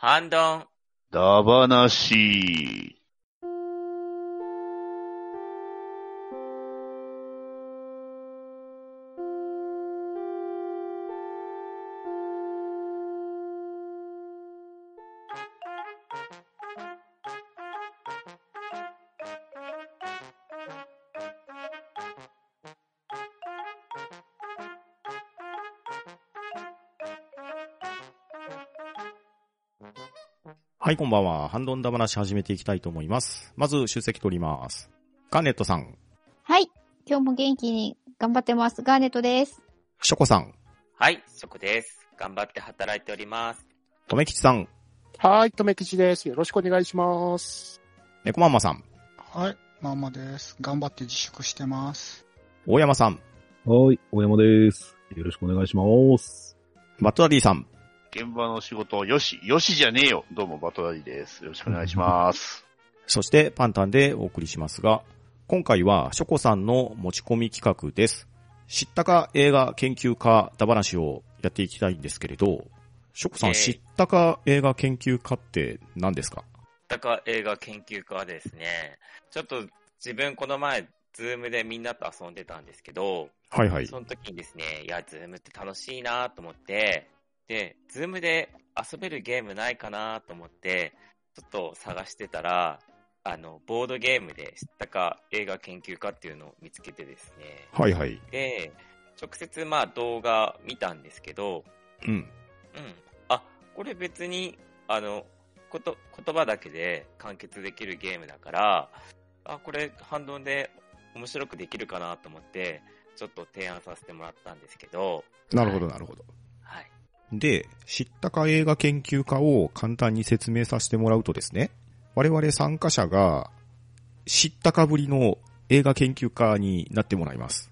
ハンドン。ダバナシー。はい、こんばんは。ハンドンダ話始めていきたいと思います。まず、出席取ります。ガーネットさん、はい。今日も元気に頑張ってます。ガーネットです。ショコさん、はい、そこです。頑張って働いております。とめきちさん、はい、とめきちです。よろしくお願いします。ネコマンマさん、はい、ママです。頑張って自粛してます。大山さん、はい、大山です。よろしくお願いします。バットダディさん、現場の仕事、よし、よしじゃねえよ。どうも、バットダディです。よろしくお願いします。そしてパンタンでお送りしますが、今回はショコさんの持ち込み企画です。知ったか映画研究家だ話をやっていきたいんですけれど、ショコさん、えー知ったか映画研究家って何ですか？たか映画研究家はですね、ちょっと自分この前、ズームでみんなと遊んでたんですけど、はいはい。その時にですね、いや、ズームって楽しいなと思って、で、ズームで遊べるゲームないかなと思って、ちょっと探してたら、あの、ボードゲームで知ったか映画研究家っていうのを見つけてですね、はいはい。で、直接まあ動画見たんですけど、うん。うん。あ、これ別に、あの、こと、言葉だけで完結できるゲームだから、あ、これ反動で面白くできるかなと思って、ちょっと提案させてもらったんですけど、なるほどなるほど。はい。で、知ったか映画研究家を簡単に説明させてもらうとですね、我々参加者が知ったかぶりの映画研究家になってもらいます。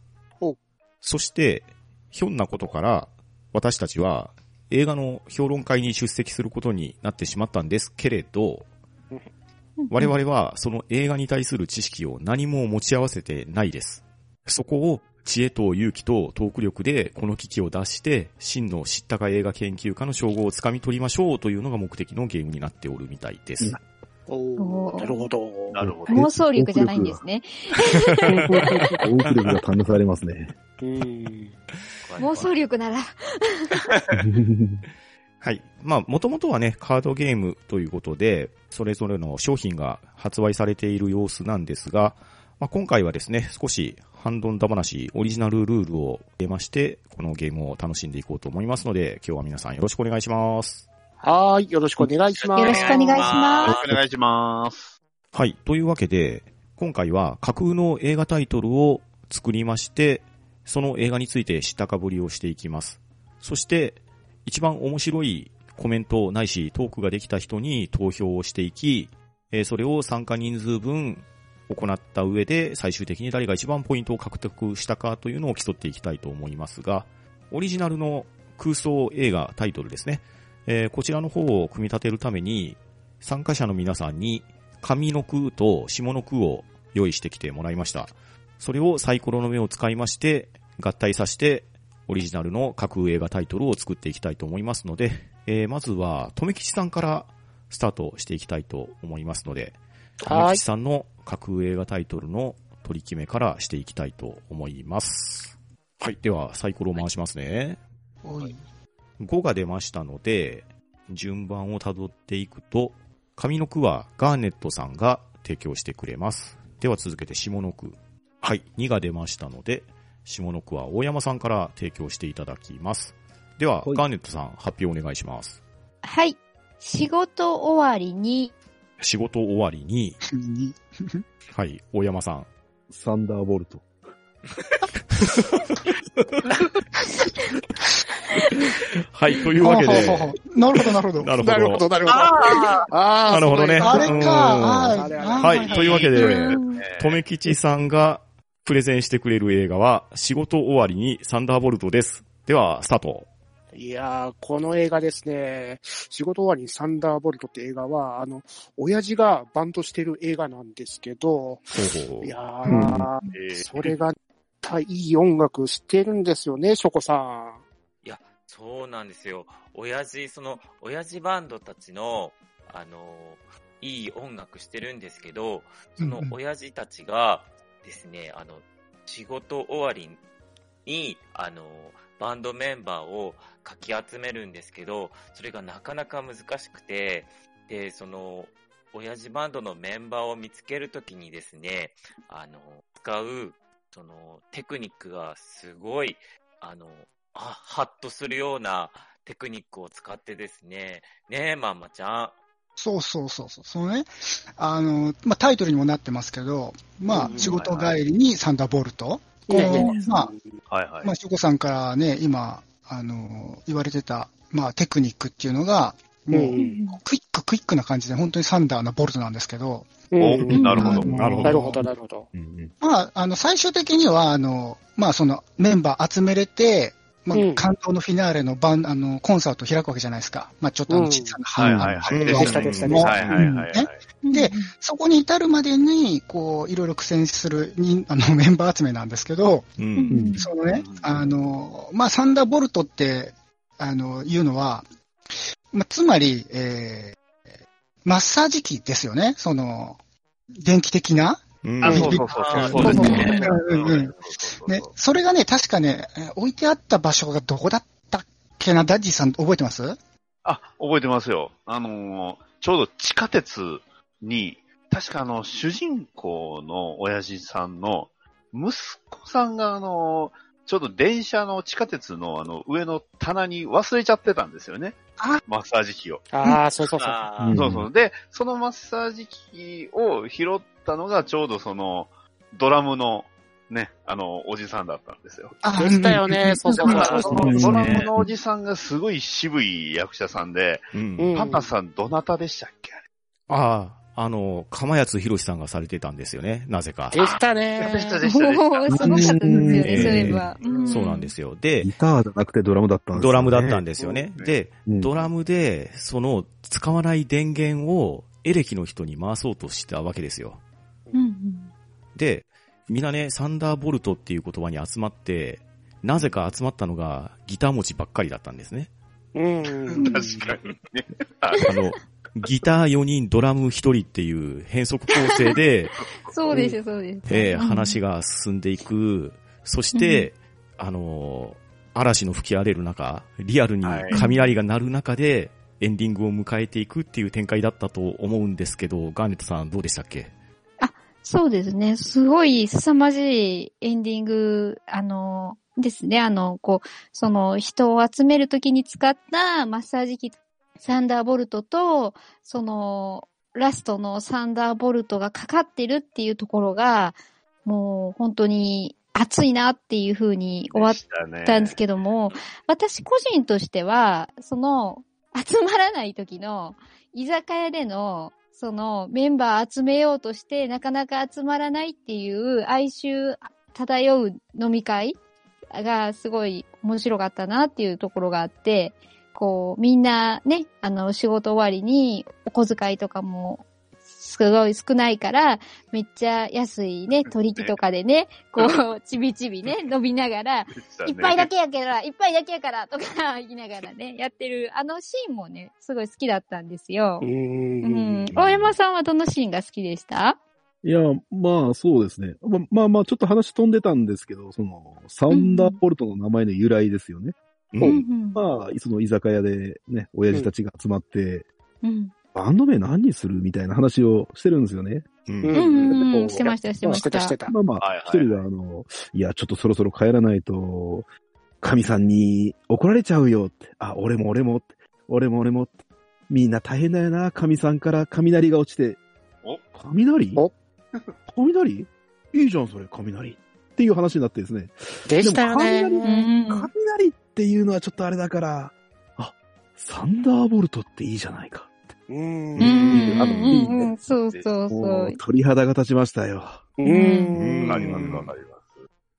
そして、ひょんなことから私たちは映画の評論会に出席することになってしまったんですけれど、我々はその映画に対する知識を何も持ち合わせてないです。そこを知恵と勇気とトーク力でこの機器を出して、真の知ったか映画研究家の称号をつかみ取りましょうというのが目的のゲームになっておるみたいです。おなるほど。なるほど。妄想力じゃないんですね。多く力が試されますね。うん。妄想力なら。はい。まあ、もともとはね、カードゲームということで、それぞれの商品が発売されている様子なんですが、まあ、今回はですね、少しハンドンダ話オリジナルルールを入れまして、このゲームを楽しんでいこうと思いますので、今日は皆さんよろしくお願いします。はーい、よろしくお願いします。よろしくお願いしますよろしくお願いします。はい。というわけで、今回は架空の映画タイトルを作りまして、その映画について知ったかぶりをしていきます。そして、一番面白いコメントないしトークができた人に投票をしていき、えーそれを参加人数分行った上で、最終的に誰が一番ポイントを獲得したかというのを競っていきたいと思いますが、オリジナルの空想映画タイトルですね。えーこちらの方を組み立てるために、参加者の皆さんに上の句と下の句を用意してきてもらいました。それをサイコロの目を使いまして、合体させて、オリジナルの架空映画タイトルを作っていきたいと思いますので、えーまずは、とめきちさんからスタートしていきたいと思いますので、とめはいきちさんの架空映画タイトルの取り決めからしていきたいと思います。はい。では、サイコロを回しますね。おい。5が出ましたので、順番を辿っていくと、上の句はガーネットさんが提供してくれます。では続けて下の句。はい、2が出ましたので、下の句は大山さんから提供していただきます。では、はいガーネットさん発表お願いします。はい。仕事終わりに、仕事終わりに、にはい、大山さん。サンダーボルト。はい、というわけで、なるほど、なるほど。なるほど。なるほど、なるほど。なるほどねあ、あれうんか。はいというわけで、うんとめきちさんがプレゼンしてくれる映画は、仕事終わりにサンダーボルトです。では、スタート。いやー、この映画ですね、仕事終わりにサンダーボルトって映画は、あの、親父がバンドしてる映画なんですけど、いやー、えーそれが、いい音楽してるんですよね、ショコさん。そうなんですよ。親父、その、親父バンドたちの、あの、いい音楽してるんですけど、そのうんうん親父たちがですね、あの、仕事終わりに、あの、バンドメンバーをかき集めるんですけど、それがなかなか難しくて、で、その、親父バンドのメンバーを見つけるときにですね、あの、使う、その、テクニックがすごい、あの、あ、ハッとするようなテクニックを使ってですね、ねえ、まんまちゃん。そうそうそうそう。そのね、あの、まあ、タイトルにもなってますけど、まあう、ん仕事帰りにサンダーボルト。こまはいはい。あ、まあ、ショコさんからね、今、あの、言われてた、まあ、テクニックっていうのが、もう、うんクイッククイックな感じで、本当にサンダーなボルトなんですけど、なるほど。なるほなるほど、なるほど。まあ、あの、最終的には、あの、まあ、その、メンバー集めれて、まあうん、感動のフィナーレのバン、あの、コンサートを開くわけじゃないですか。まあ、ちょっとあの、うん小さなはい班はいはい。うんでしたはいはいはいはい。でそこに至るまでに、こう、いろいろ苦戦するに、あの、メンバー集めなんですけど、う。うんんそのねうん、あの、まあ、サンダーボルトって、あの、いうのは、まあ、つまり、えー、マッサージ機ですよね。その、電気的な。うんあ、そうそうそう。そうですね。うんうんうんね、それがね、確かね、えー置いてあった場所がどこだったっけな、ダッジーさん覚えてます？あ、覚えてますよ。あのー、ちょうど地下鉄に、確かあの、主人公の親父さんの息子さんがあのー、ちょうど電車の地下鉄のあの、上の棚に忘れちゃってたんですよね。あ。マッサージ機を。ああ、そうそうそう。う。ん。そうそう。で、そのマッサージ機を拾ったのがちょうどその、ドラムの、ね、あの、おじさんだったんですよ。あでしたよね。そうそうそうだからそドラムのおじさんがすごい渋い役者さんで、うん。うんパパさんどなたでしたっけ？あれ。ああ、あの、釜谷博さんがされてたんですよね、なぜか。でしたね。でしたでしたでした。おーすごかったですようんね、そういえば。そうなんですよ。でギ、ターじゃなくてドラムだったんですよねドラムだったんですよね。うんで、うんドラムで、その、使わない電源をエレキの人に回そうとしたわけですよ。うんうんで、みんなね、サンダーボルトっていう言葉に集まって、なぜか集まったのがギター持ちばっかりだったんですね。うん。確かにね。あの、ギター4人、ドラム1人っていう変則構成で、そうです、そうです。えー話が進んでいく。そして、あのー嵐の吹き荒れる中、リアルにはい雷が鳴る中で、エンディングを迎えていくっていう展開だったと思うんですけど、ガーネットさんどうでしたっけ？そうですね。すごい凄まじいエンディング、あの、ですね。あの、こう、その人を集めるときに使ったマッサージ機、サンダーボルトと、その、ラストのサンダーボルトがかかってるっていうところが、もう本当に熱いなっていう風に終わったたんですけども、私個人としては、その、集まらない時の、居酒屋での、その、メンバー集めようとして、なかなか集まらないっていう、哀愁漂う飲み会がすごい面白かったなっていうところがあって、こう、みんなね、あの、仕事終わりに、お小遣いとかも、すごい少ないから、めっちゃ安いね、取引とかでね、こう、ちびちびね、飲みながら、いっぱいだけやから、いっぱいだけやから、とか 言いながらね、やってる、あのシーンもね、すごい好きだったんですよう。。うんん。大山さんはどのシーンが好きでした？いや、まあそうですね。ままあまあちょっと話飛んでたんですけど、その、サンダーボルトの名前の由来ですよね。う。うんん。まあ、その居酒屋でね、親父たちが集まって、うん。バンド名何にするみたいな話をしてるんですよね。うんううんん。うん。してました、してました。た、してた。まあまあはいはい、一人があの、いや、ちょっとそろそろ帰らないと、神さんに怒られちゃうよって。あ、俺も俺もって。俺も俺もって。みんな大変だよな、神さんから雷が落ちて。お雷？お 雷？いいじゃん、それ、雷。っていう話になってですね。でしたよね。でもうん。雷っていうのはちょっとあれだから、あ、サンダーボルトっていいじゃないか。うん。うん。うん。あのいいねうん。そうそうもそうう。鳥肌が立ちましたよ。ううん。ん。わかりますわかりま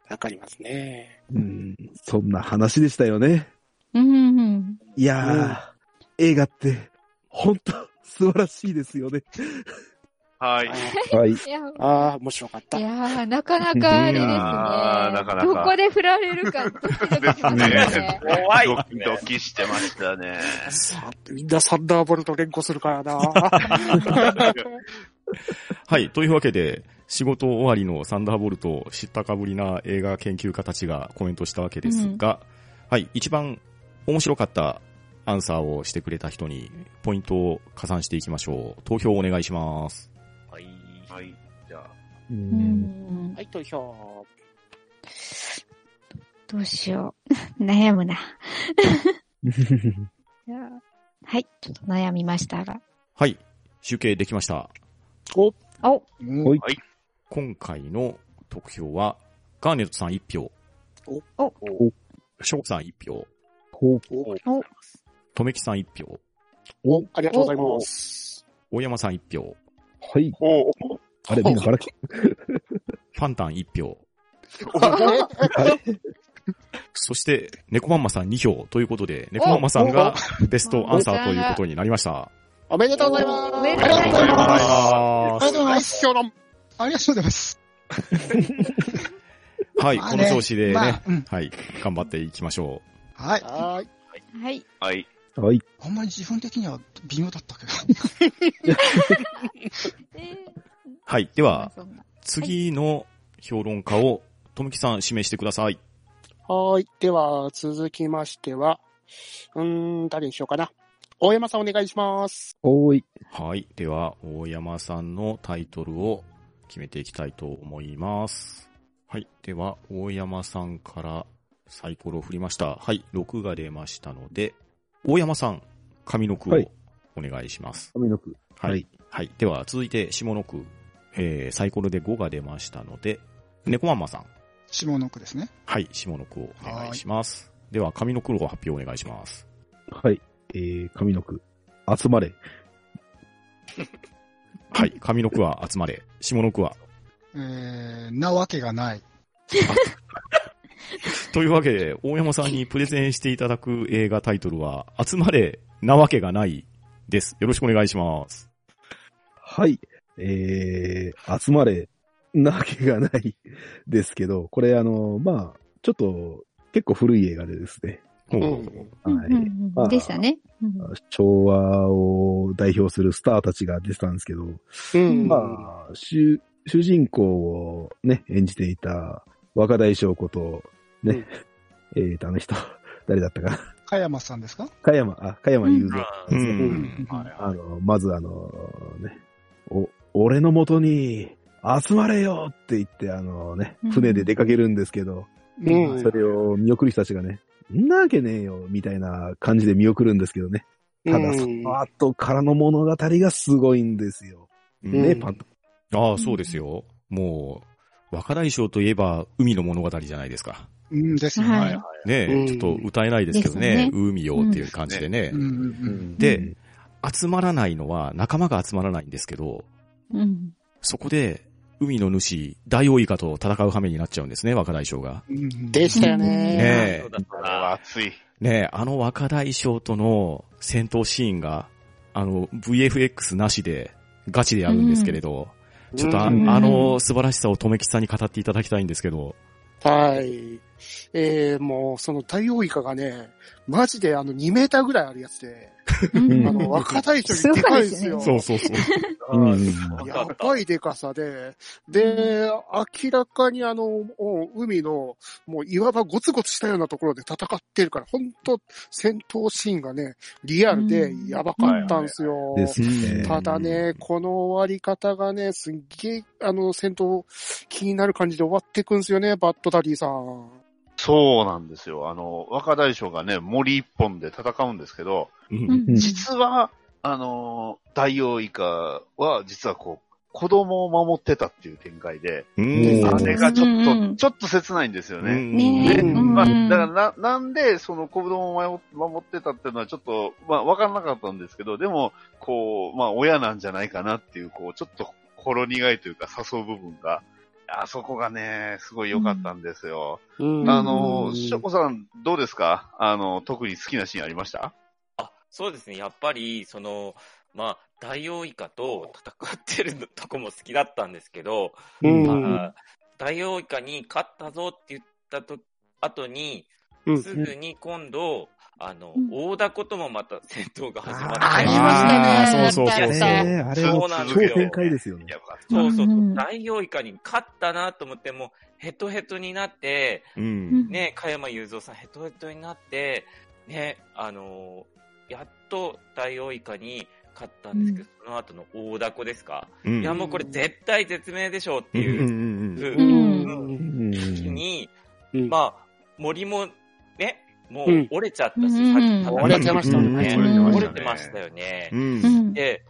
す。わかりますね。うん、そん。な話でしたよね。うん。うん。いやー、映画って、ほん。と素晴らしいですよね。はい。はい。いや、ああ、面白かったい。やー、なかなかあれですね。なかなかどこで振られるか、ドキドキしますね。ド怖いね。キドキしてましたね。さみんなサンダーボルト連呼するからな。はい。というわけで、仕事終わりのサンダーボルト、知ったかぶりな映画研究家たちがコメントしたわけですが、はい。一番面白かったアンサーをしてくれた人に、ポイントを加算していきましょう。投票お願いします。う。うんんはい、投票。どうしよう。悩むな。いやはい、ちょっと悩みましたが。はい。集計できました。お、お、はい。今回の得票は、ガーネットさん1票。お、おショークさん1票。お、お、とめきさん1票。お、ありがとうございます。大山さん1票。はい。おあれ、みんなバラけ。ファンタン1票。はい。そして、猫マンマさん2票ということで、猫マンマさんがベストアンサーということになりました。おめでとうございます。おめでとうございますありがとうございます。ありがとうございはい、ます。ありがとうございます。はい、この調子でね、はい、頑張っていきましょはい。はーい。はい。はい。はい。あんまり自分的には微妙だったけど。はい、でーは、次の評論家を、とめきさん指名してください。はーい。では、続きましては、うーん、誰にしようかな。大山さんお願いします。おーい。はい、では、大山さんのタイトルを決めていきたいと思います。はい、では、大山さんからサイコロを振りました。はい、6が出ましたので、大山さん、上の句をはいお願いします。上の句。はい。はいはい。では、続いて、下の句。えー、サイコロで5が出ましたので、猫マンマさん。下の句ですね。はい。下の句をお願いします。では、上の句を発表お願いします。はい。えー、上の句。集まれ。はい。上の句は集まれ。下の句は。えー、なわけがない。というわけで、大山さんにプレゼンしていただく映画タイトルは、集まれなわけがないです。よろしくお願いします。はい。えー、集まれ。なわけがないですけど、これあの、まあ、ちょっと、結構古い映画でですね。ほううん。はい。うんうんうんでしたね。うん昭和を代表するスターたちが出てたんですけど、うん。まあ、主、主人公をね、演じていた若大将こと、ね、えーと、あの人、誰だったかな。加山さんですか？加山、あ、加山雄三。ううんん。あの、まずあの、ね、お、俺の元に集まれよって言って、あのねうん、船で出かけるんですけど、うんそれを見送る人たちがね、んなわけねえよ、みたいな感じで見送るんですけどね。ただ、その後からの物語がすごいんですよ。うんね、うんパンと。ああ、そうですよ。もう、若大将といえば海の物語じゃないですか。うんですね。はいねえ、うんちょっと歌えないですけどねね、海よっていう感じでね。で、集まらないのは仲間が集まらないんですけど、うん。そこで海の主、大王イカと戦う羽目になっちゃうんですね、若大将が。うんでしたよねね。え。熱い。ねえ、あの若大将との戦闘シーンが、あの、VFX なしでガチでやるんですけれど、ちょっとあ,、うんあの素晴らしさをとめきさんに語っていただきたいんですけど、はい。えー、もう、その大王イカがね、マジであの2メーターぐらいあるやつで、うんあの、若大将にでかいんですよ。そうそうそう。やばいでかさで、で、明らかにあの、海の、もう岩場ゴツゴツしたようなところで戦ってるから、本当戦闘シーンがね、リアルでやばかったんですよ。ただね、この終わり方がね、すっげえ、あの、戦闘気になる感じで終わっていくんですよね、バッドダディさん。そうなんですよ。あの、若大将がね、森一本で戦うんですけど、実は、あの、大王イカは、実はこう、子供を守ってたっていう展開で、うん。あれがちょっと、うん。うんちょっと切ないんですよね。ね。まあ、うん。だからな、なんで、その子供を守守ってたっていうのはちょっと、まあ、わからなかったんですけど、でも、こう、まあ、親なんじゃないかなっていう、こう、ちょっと、ほろ苦いというか、誘う部分が、あそこがね、すごい良かったんですよ。うんあの、しょこさん、どうですか？あの、特に好きなシーンありました？あ、そうですね。やっぱり、その、まあ、大王イカと戦ってるとこも好きだったんですけど、うん。まあ大王イカに勝ったぞって言ったと後に、うんすぐに今度、あの、うん。大凧ともまた戦闘が始まって、ありましたね。そうそうそうあれもそうなんですよ。超展開ですよね。そうそう大王イカに勝ったなと思って、もうヘトヘトになって、うん。ね、加山雄三さんヘトヘトになって、ね、あのーやっと大王イカに勝ったんですけど、その後の大凧ですか、うん。いや、もうこれ絶対絶命でしょうってうんいう。う、んふううん。うん。時に、うん。まあ、森もね、もう折れちゃったし、うんさっき戦折れちゃいましたもんねうん折れてましたよね。うん。うん。で、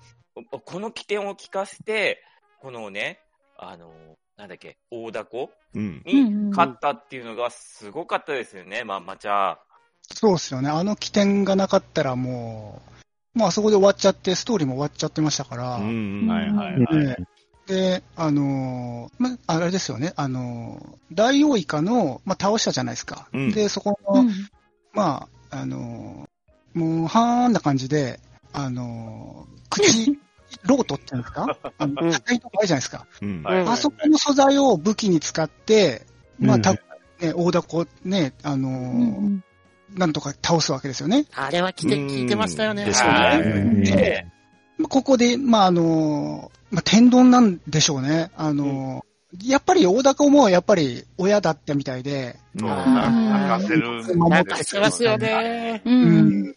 この起点を聞かせて、このね、あの、なんだっけ、大凧うん。に勝ったっていうのがすごかったですよね、まんまちゃそうですよね。あの起点がなかったらもう、もうあそこで終わっちゃって、ストーリーも終わっちゃってましたから。うん。はいはいはい。ねで、あのーま、あれですよね、あのー大王イカの、ま、倒したじゃないですか。うんで、そこの、うんまあ、あのーもう、はーんな感じで、あのー口、ロートっていうんですか？あの、うん硬いとこあるじゃないですか。あそこの素材を武器に使って、まあ、うんた、ね、大凧ね、あのーうんなんとか倒すわけですよね。あれは来て、聞いてましたよね。でしょうはいね。ね。まあここで、まあ、あのーまあ、天丼なんでしょうね。あのーやっぱり大凧もやっぱり親だったみたいで、そう、うん泣かせるんですなんかしてますよね。う。うん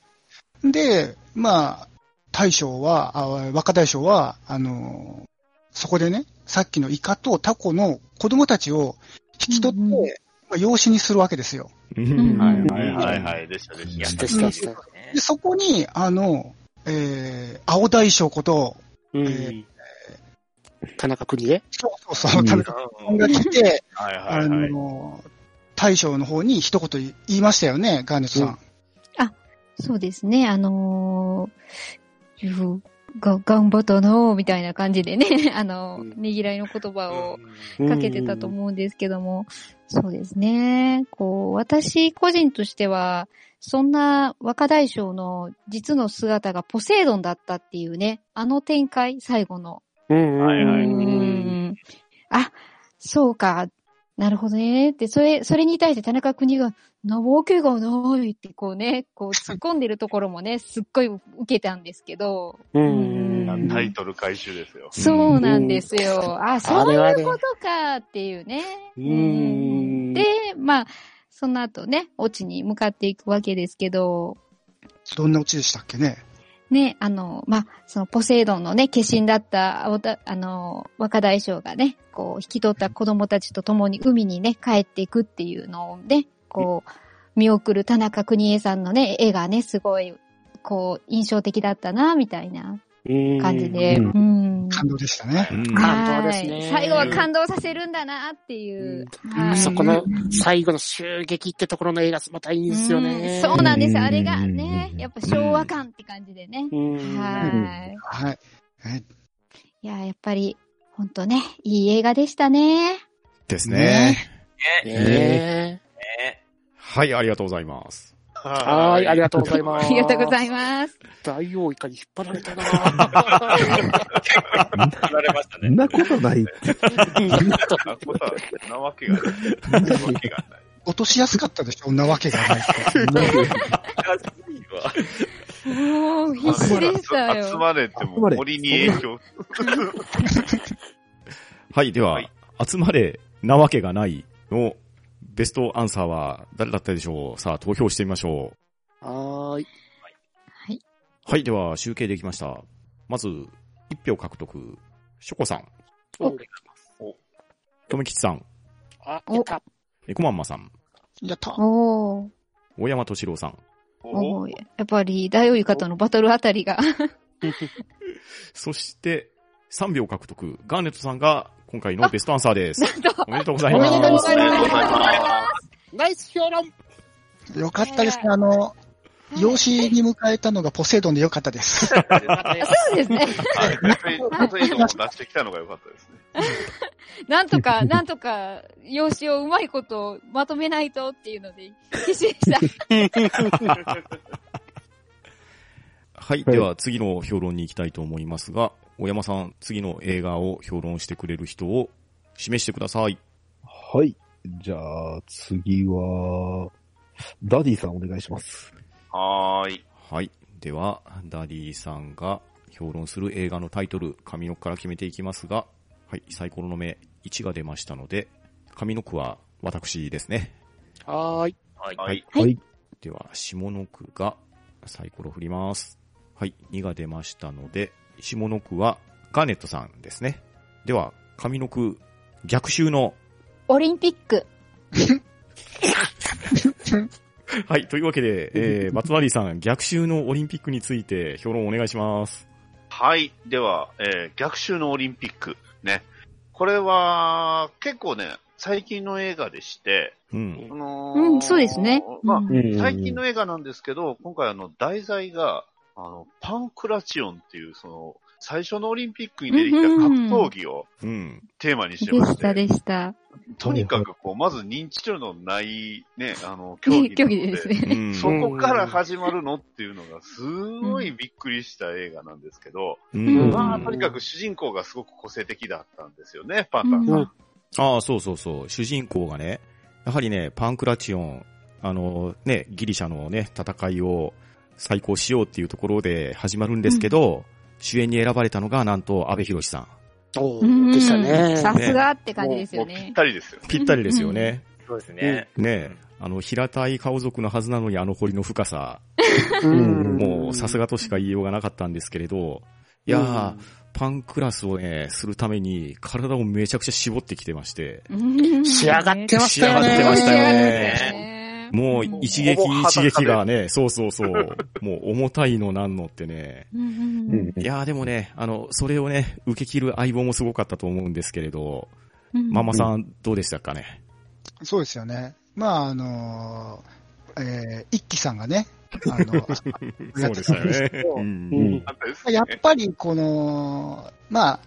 んで、まあ、大将は、あ若大将は、あのーそこでね、さっきのイカとタコの子供たちを引き取って、うんうんまあ、養子にするわけですよ。うんはいはいはいはい。でしたでした。したしたそこに、あの、えー、青大将こと、うん。田中邦衛？そうそうそう、うん田中さんが来て、はいはあいはい。の、大将の方に一言言いましたよね、ガーネットさん。そうですね、あのー、いうが、頑張ったなぁみたいな感じでね、あの、うんねぎらいの言葉をうんかけてたと思うんですけども、そうですね。こう、私個人としては、そんな若大将の実の姿がポセイドンだったっていうね、あの展開、最後の。うんうん。はいはいうんあ、そうか。なるほどね。って、それ、それに対して田中邦が、なわけがないってこうね、こう突っ込んでるところもね、すっごい受けたんですけど。うんうんタイトル回収ですよ。そうなんですよ。あ、そういうことかっていうね。うんで、まあ、その後ね、オチに向かっていくわけですけど、どんなオチでしたっけね？ね、あの、まあ、そのポセイドンのね、化身だった、あの、若大将がね、こう、引き取った子供たちと共に海にね、帰っていくっていうのをね、こう、見送る田中邦衛さんのね、絵がね、すごい、こう、印象的だったな、みたいな。感じで、ううん。感動でしたね。うん感動ですねはい最後は感動させるんだなっていう。そこの最後の襲撃ってところの映画またいいんですよね。うんそうなんです。うんあれがね、やっぱ昭和感って感じでね。うん。はい。はい。はい。いや、やっぱり、ほんとね、いい映画でしたね。ですね。ねえ。ねはい、ありがとうございます。はーい、ありがとうございます。ありがとうございます。大王イカに引っ張られたな言われましたね。そんなことないって。そんなことはなわけがない。なわけがない。落としやすかったでしょ、なわけがないって。もう、必死でした集よ。まれってもう森に影響。はい、では、はい集まれなわけがないのベストアンサーは誰だったでしょう？さあ、投票してみましょはーい。う。はい、では、集計できました。まず、1票獲得、ショコさん、おとめきちさん、あ、おやった。えこまんまさん、やった。おー。大山敏郎さん、おーやっぱり、大王イカとのバトルあたりが。そして、3票獲得、ガーネットさんが今回のベストアンサーです。おめでとうございます。おめでとうございますありがとうございます。ナイス評論よかったですね。あの、養子に迎えたのがポセイドンでよかったです。そうですね。ポセイドンを出してきたのが良かったですね。なんとか、なんとか、用紙をうまいことまとめないとっていうので、必死でした。はい。はいでは、次の評論に行きたいと思いますが、大山さん、次の映画を評論してくれる人を示してください。はい。じゃあ、次は、ダディさんお願いします。はーい。はい。では、ダディさんが評論する映画のタイトル、上の句から決めていきますが、はい。サイコロの目1が出ましたので、上の句は私ですね。はーい。はい。はい。はいはい。では、下の句がサイコロ振ります。はい。2が出ましたので、下の句はガーネットさんですね。では、上の句、逆襲のオリンピック。はい。というわけで、えー、バツマリーさん、逆襲のオリンピックについて評論お願いします。はい。では、えー逆襲のオリンピック。ね。これは、結構ね、最近の映画でして、うん。あのうん、そうですね。まあ、うん最近の映画なんですけど、今回あの、題材が、あの、パンクラチオンっていう、その、最初のオリンピックに出てきた格闘技を。テーマにしてましした、でした。とにかくこう、まず認知度のない、ね、あの、競技競技ですね。そこから始まるのっていうのが、すごいびっくりした映画なん。ですけど、まあ、とにかく主人公がすごく個性的だったん。ですよね、パンタンさん。うん。ああ、そうそうそう。主人公がね、やはりね、パンクラチオン、あのね、ギリシャのね、戦いを再興しようっていうところで始まるんですけど、主演に選ばれたのが、なんと、安倍博さん。おでしたね。さすがって感じですよもうぴっね。たりですよ。ぴったりですよね。そうですね。ねあの、平たい顔族のはずなのにあの彫りの深さ、うんもうさすがとしか言いようがなかったんですけれど、いやー、パンクラスをね、するために体をめちゃくちゃ絞ってきてまして、うん仕上がってましたよね。仕上がってましたよねもううん一撃一撃がね、そうそうそう、もう重たいのなんのってね。いやーでもね、あの、それをね、受け切る相棒もすごかったと思うんですけれど、うんママさんどうでしたかね？そうですよね。まあ、あのー、えー、一輝さんがね、あの、そうでしたよね。うんやっぱりこの、まあ、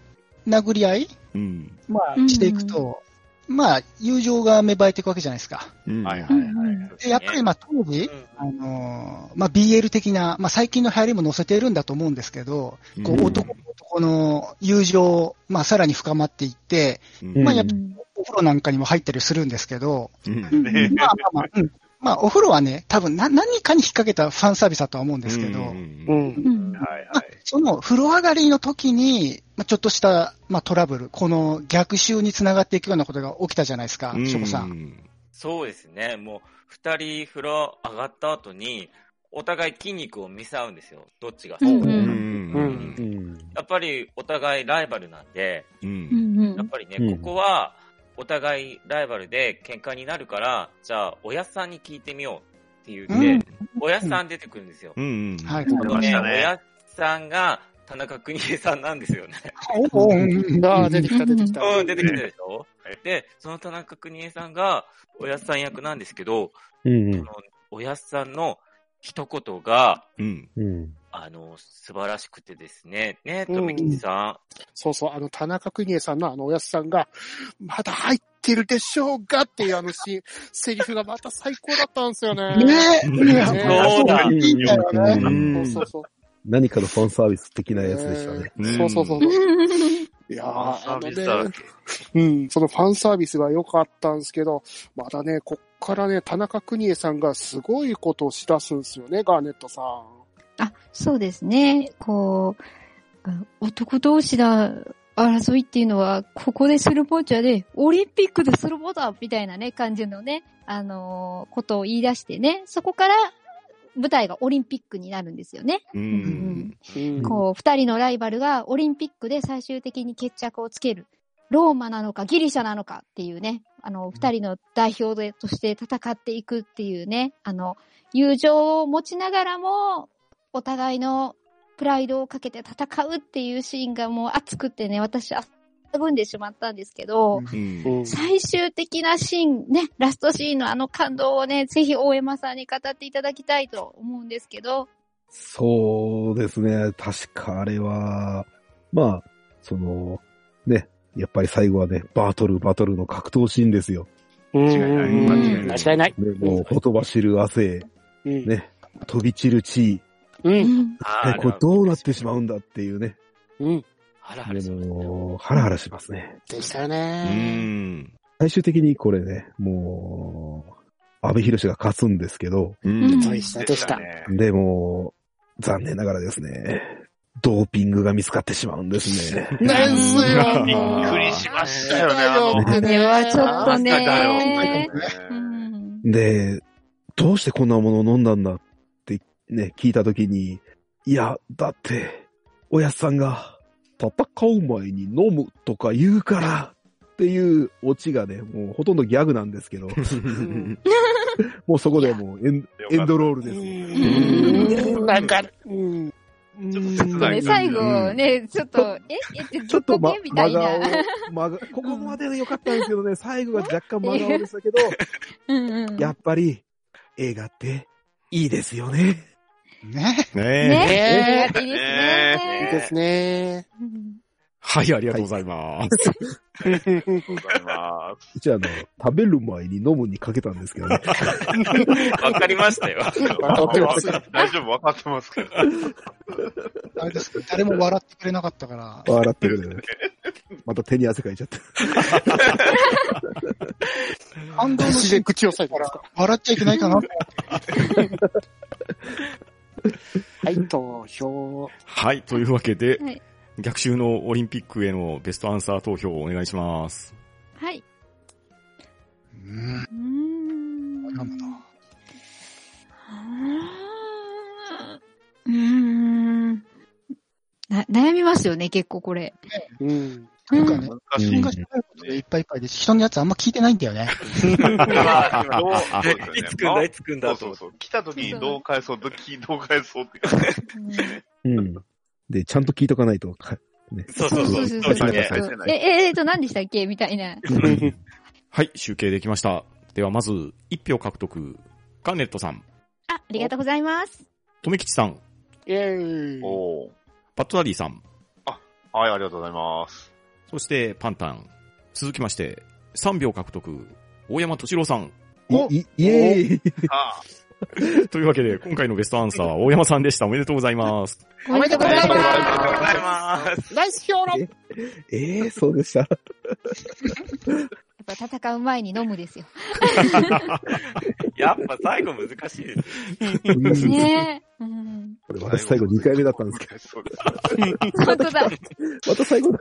殴り合いうん。まあ、していくと、まあ、友情が芽生えていくわけじゃないですか。うん。はいはいうんうん。でやっぱりまあ、当時、うん。あのーまあ、BL 的な、まあ、最近の流行りも載せているんだと思うんですけど、こう男と男の友情、まあ、さらに深まっていって、うん。まあ、やっぱうんお風呂なんかにも入ったりするんですけど、うん。ねまあまあまあ、うん。まあ、お風呂はね、多分な、何かに引っ掛けたファンサービスだとは思うんですけど、うんうん。うんはいまあ、その風呂上がりの時に、まあ、ちょっとした、まあ、トラブル、この逆襲につながっていくようなことが起きたじゃないですか、うさん。そうですね。もう、二人風呂上がった後に、お互い筋肉を見せ合うんですよ。どっちが。うんうんうんうん。やっぱりお互いライバルなんで、うんやっぱりね、うんここは、お互いライバルで喧嘩になるから、じゃあ、おやっさんに聞いてみようって言って、うんおやっさん出てくるんですよ。うんはい。出まね、おやっさんが、田中邦衛さんなんですよね。おおうんああ、出てきた、出てきた。うん、出てきたでしょ？で、その田中邦衛さんが、おやっさん役なんですけど、うんそのおやっさんの一言が、うん。うん。あの、素晴らしくてですね。ね、うん富吉さそうそう、あの、田中邦衛さんのあのおやつさんが、まだ入ってるでしょうがっていうあのシーン、セリフがまた最高だったんですよね。ねねそうだいいんだよね。うんそうそうそう。何かのファンサービス的なやつでしたね。うんそうそうそう。いやあのねけ、うん、そのファンサービスが良かったんですけど、まだね、こっからね、田中邦衛さんがすごいことをしだすんですよね、ガーネットさん。あ、そうですね。こう、あ男同士だ争いっていうのは、ここでするもんじゃねえ、オリンピックでするもんだみたいなね、感じのね、あのーことを言い出してね、そこから舞台がオリンピックになるんですよね。う。うんんうんこう、二人のライバルがオリンピックで最終的に決着をつける。ローマなのかギリシャなのかっていうね、あの、二人の代表でとして戦っていくっていうね、あの、友情を持ちながらも、お互いのプライドをかけて戦うっていうシーンがもう熱くてね、私は、ぐんでしまったんですけど、うん。うん。最終的なシーン、ね、ラストシーンのあの感動をね、ぜひ大山さんに語っていただきたいと思うんですけど、そうですね。確かあれは、まあ、その、ね、やっぱり最後はね、バトル、バトルの格闘シーンですよ。うん。違いないうん間違いない。間違いない。ね、もう、ほとばしる汗、うん。ね、飛び散る血、う。うんん。あえこれどうなってしまうんだっていうね。うん。ハラハラしでますね。も、ハラハラしますね。でしたようね。ん。最終的にこれね、もう、安倍博士が勝つんですけど、うん。でした、でした。ね。でも、残念ながらですね、ドーピングが見つかってしまうんですね。なんすよ。びっくりしましたよねあれはちょっとね。で、どうしてこんなものを飲んだんだね、聞いたときに、いや、だって、おやっさんが、戦う前に飲むとか言うから、っていうオチがね、もうほとんどギャグなんですけど、もうそこでもうエンエンドロールです。うんなんか、うん。ちょっと切ないね、最後ね、ちょっと、え？ちょっと、まどこで？み、たい真顔な。、真顔、ここまでは良かったんですけどね、最後が若干真顔でしたけど、うんうん。やっぱり、映画って、いいですよね。ね。ねえ。ねえ、いいねいいでですすね。ね。はい、ありがとうございます。ありがとうございまうちはあの、食べる前に飲むにかけたんですけどね。わかりましたよ。す。わかってます大丈夫、わかってますけど。あれです誰も笑ってくれなかったから。笑ってるね。また手に汗かいちゃって。感動の口で口を押さえてますか笑っちゃいけないかなってはい、投票。はい、というわけで、はい逆襲のオリンピックへのベストアンサー投票をお願いします。はい。うん。うーん。悩むな。うーん。な、悩みますよね、結構これ。うん。なんかね、難自分が知らないことでいっぱいいっぱいで、人のやつあんま聞いてないんだよね。いつ来んだ、いつ来んだと。来た時にどう返そう、どう返そうって。うんうん。で、ちゃんと聞いとかないと、かね。そうそうそう。そうそうねですね。そうえ、え、えっと、何でしたっけ？みたいな。はい、集計できました。ではまず、1票獲得、カーネットさん、あ、ありがとうございます。とめきちさん、イェーイ。おーパットダディさん、はい、ありがとうございます。そしてパンタン。続きまして、3票獲得、大山敏郎さん。い、い、イエーイあ というわけで、今回のベストアンサーは大山さんでした。おめでとうございます。おめでとうございまざいます。ナイス評論ええー、そうでした。す。やっぱ戦う前に飲むですよ。やっぱ最後難しいです。うんねえ。うん。これ私最後2回目だったんですけど、そうです。本当だ。また最後だ。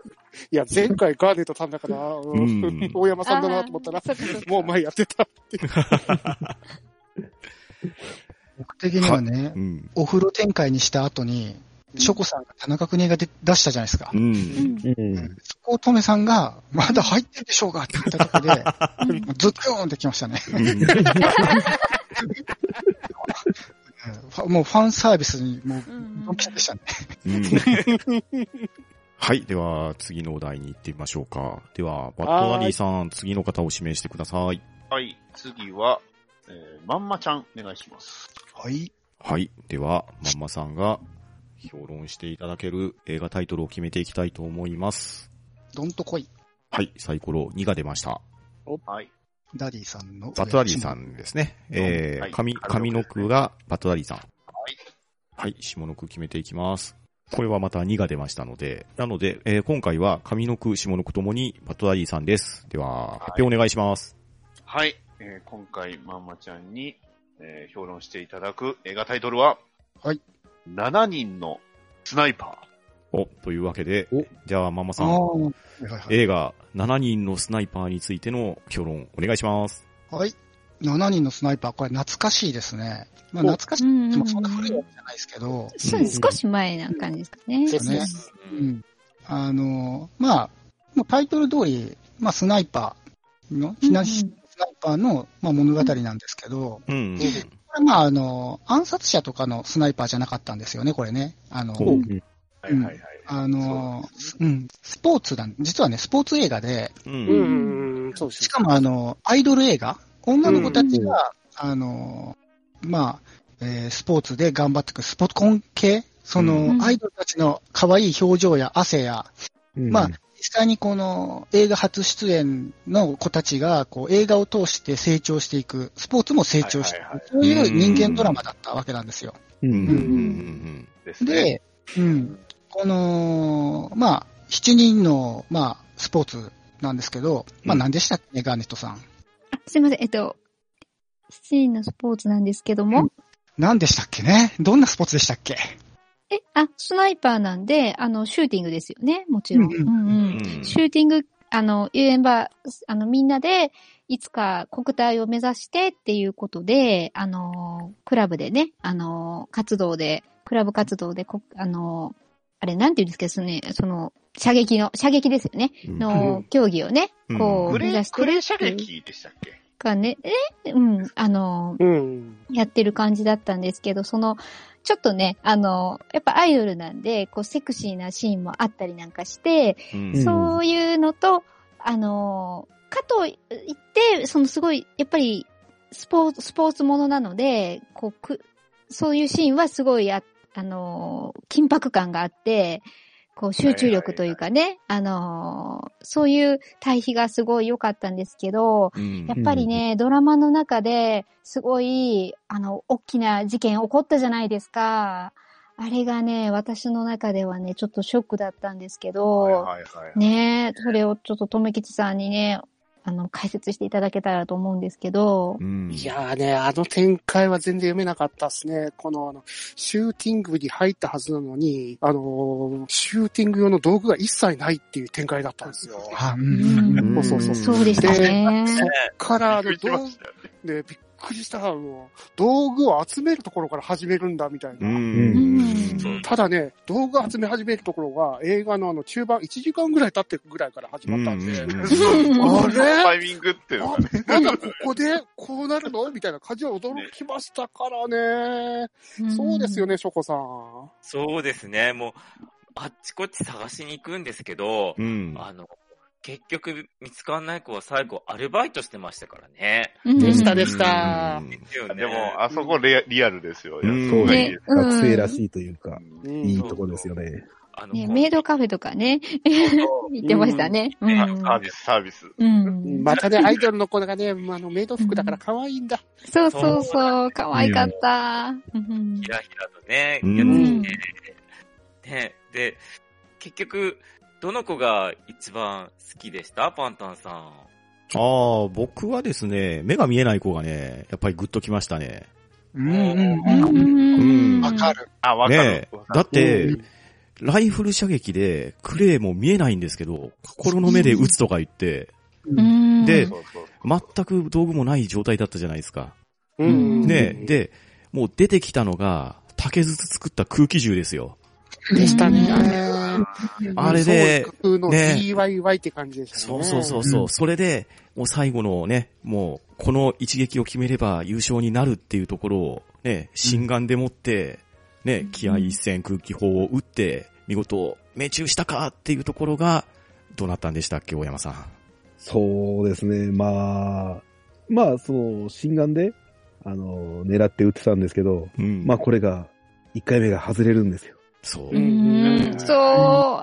いや、前回ガーネットさんだから、ううんん大山さんだなと思ったらもう前やってた。僕的にはねう、ん。お風呂展開にした後に、ショコさんが田中邦衛が出出したじゃないですかう。。うんん。うん。そこをトメさんが、まだ入ってるでしょうがって言ったとこで、ズッキューンってきましたね。うん もうファンサービスにもう、うんドンピシャでしたね。うんはい。では、次のお題に行ってみましょうか。では、バットダディさん、次の方を指名してください。はい、次は、えー、まんまちゃん、お願いします。はい。はい。では、まんまさんが評論していただける映画タイトルを決めていきたいと思います。どんと来い。はい。サイコロ2が出ました。はい。ダディさんの。バットダディさんですね。えー、はい上、上の句がバットダディさん。いはい。下の句決めていきます。これはまた2が出ましたので、なので、えー今回は上の句、下の句ともにバットダディさんです。では、発表お願いします。はい、えー、今回、まんまちゃんに、えー、評論していただく映画タイトルは、はい。7人のスナイパお、というわけでお、じゃあ、ママさん、ああ。はいはいはい。映画7人のスナイパーについての評論お願いします。はい。7人のスナイパー、これ懐かしいですね。まあお懐かしいって言ってもそんな古いわけじゃないですけど、そうです少し前な感じですかね。ですね。うん。あの、まあ、もうタイトル通り、まあスナイパーの、避難スナイパーの、まあ、物語なんですけど、うん。これまああの、暗殺者とかのスナイパーじゃなかったんですよね、これね。あの、ほう。ー。はいはいはい。あの、うん、スポーツなん、実はね、スポーツ映画で、う。うんん、そうですしかもあの、アイドル映画。女の子たちが、あの、まあ、えースポーツで頑張っていくスポコン系その、うん。アイドルたちの可愛い表情や汗や、まあ、実際にこの映画初出演の子たちが、こう映画を通して成長していく、スポーツも成長していく、はいはいはい。そういう人間ドラマだったわけなんですよ。うん。うん。うん。うん。でうん。この、まあ、7人の、まあ、スポーツなんですけど、まあ、うん。何でしたっけね、ガーネットさん？あすいません、えっと、7人のスポーツなんですけども、何でしたっけね？どんなスポーツでしたっけ？え、あ、スナイパーなんで、あの、シューティングですよね、もちろん。うんシューティング、あの、言えば、あの、みんなで、いつか国体を目指してっていうことで、あの、クラブでね、あの、活動で、クラブ活動で、こあの、あれ、なんていうんですか、そのね、その、射撃の、射撃ですよね、うん。の競技をね、うん。こう、目指して。クレー射るっていう撃でしたっけ？かね、え？うん、あの、うん。やってる感じだったんですけど、その、ちょっとね、あの、やっぱアイドルなんで、こう、セクシーなシーンもあったりなんかして、うん。んそういうのと、あの、かといって、そのすごい、やっぱり、スポーツ、スポーツものなので、こう、く、そういうシーンはすごいあ、あの、緊迫感があって、こう、集中力というかね、あの、そういう対比がすごい良かったんですけど、うんやっぱりね、ドラマの中ですごい、あの、大きな事件起こったじゃないですか。あれがね、私の中ではね、ちょっとショックだったんですけど、はいはいはい。ねそれをちょっととめきちさんにね、あの、解説していただけたらと思うんですけど、うんいやーね、あの展開は全然読めなかったですね。この、あの、シューティングに入ったはずなのに、あのーシューティング用の道具が一切ないっていう展開だったんですよ。あ、う。うんん、そうそうそうそうでしたね。そっから、あの、道具、で、びっくりした、あの、道具を集めるところから始めるんだ、みたいな。うんうんただね、道具集め始めるところが映画のあの中盤1時間ぐらい経ってぐらいから始まったんで、あれ？タイミングっていうのがなんだここでこうなるのみたいな感じは驚きましたからね。そうですよね、ショコさん。そうですね。もう、あっちこっち探しに行くんですけど、うん。あの、結局見つかんない子は最後アルバイトしてましたからね。うんでしたでしたうんでも、あそこリアルですよ。そうがいいです。うん学生らしいというか、うんいいとこですよね。メイドカフェとかね、言ってましたね。サービス、サービス。うん。またね、アイドルの子がね、あの、メイド服だから可愛いんだ。そうそうそう、可愛かった。うんひらひらとね、うんやっていて、ね、で、結局、どの子が一番好きでした？パンタンさん。ああ、僕はですね、目が見えない子がね、やっぱりグッときましたね。うんうんううん。ん。わかる。あ、わかるね。だって、うんライフル射撃で、クレーも見えないんですけど、心の目で撃つとか言って、うん。で全く道具もない状態だったじゃないですか。うん。ね、で、もう出てきたのが、竹筒作った空気銃ですよ。でしたね。あれで DIY って感じでしたね。そうそうそうそう。うんそれで、もう最後のね、もう、この一撃を決めれば優勝になるっていうところを、ね、心眼でもって、ね、気合一戦空気砲を撃って、見事、命中したかっていうところが、どうなったんでしたっけ、大山さん。そうですね。まあ、まあ、その、心眼で、あの、狙って撃ってたんですけど、うん。まあ、これが、1回目が外れるんですよ。そうう。ん。そう、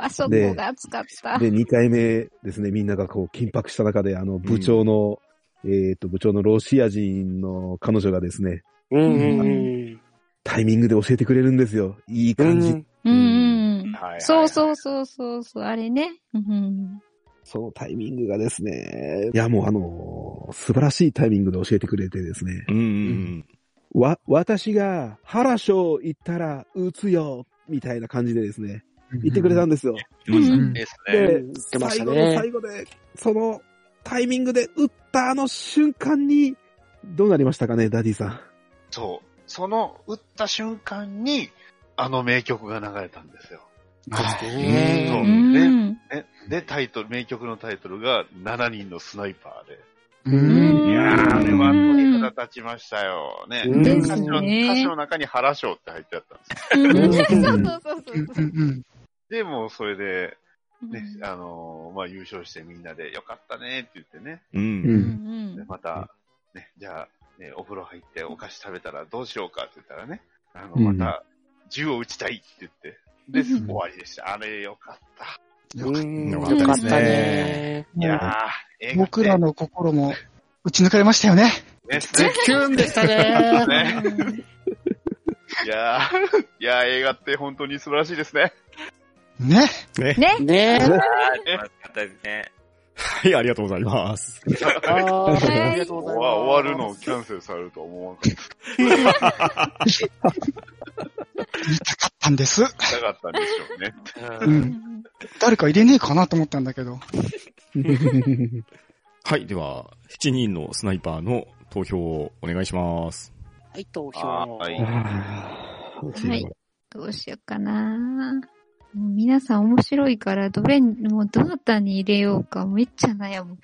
あそこが熱かった。で、2回目ですね、みんながこう、緊迫した中で、あの、部長の、えっ、と、部長のロシア人の彼女がですね、うん。タイミングで教えてくれるんですよ。いい感じ。うんそうそうそうそうそう、あれね。うん。そのタイミングがですね、いや、もうあの、素晴らしいタイミングで教えてくれてですね、うんうんわ、私が原章行ったら撃つよ、みたいな感じでですね、言ってくれたんですよ。うん。で最後の。最後で、そのタイミングで撃ったあの瞬間に、どうなりましたかね、ダディさん。そう。その、打った瞬間に、あの名曲が流れたんですよ。はいそううん。ね。で、タイトル、名曲のタイトルが、7人のスナイパーで。うんいやー、あれは立ちましたよ。ね。歌詞の、ね歌詞の中に原章って入ってあったんですよ。うんそうそうそうそううんうんで、もうそれで、うん。ね、あのーまあ、優勝してみんなでよかったねって言ってね。うん。でまた、ね、じゃあ、ね、お風呂入ってお菓子食べたらどうしようかって言ったらね、あの、うんまた、銃を撃ちたいって言って、で、うん終わりでした。あれよかった。うんよよかったかったですねね。いや僕らの心も打ち抜かれましたよね。ね、キュンでしたね。ねいやー、いやー映画って本当に素晴らしいですね。ね。ね。ね。ねえ。あー、楽しかったですね。はい、ありがとうございます。ありがとうございます。終わるのをキャンセルされるとは思わなかった。言いたかったんです。なかったんでしょうね。う。うんん。誰か入れねえかなと思ったんだけど。はい、では、7人のスナイパーの投票をお願いします。はい、投票。はいはい。どうしようかな。もう皆さん面白いから、どれに、もうどなたに入れようか、めっちゃ悩む。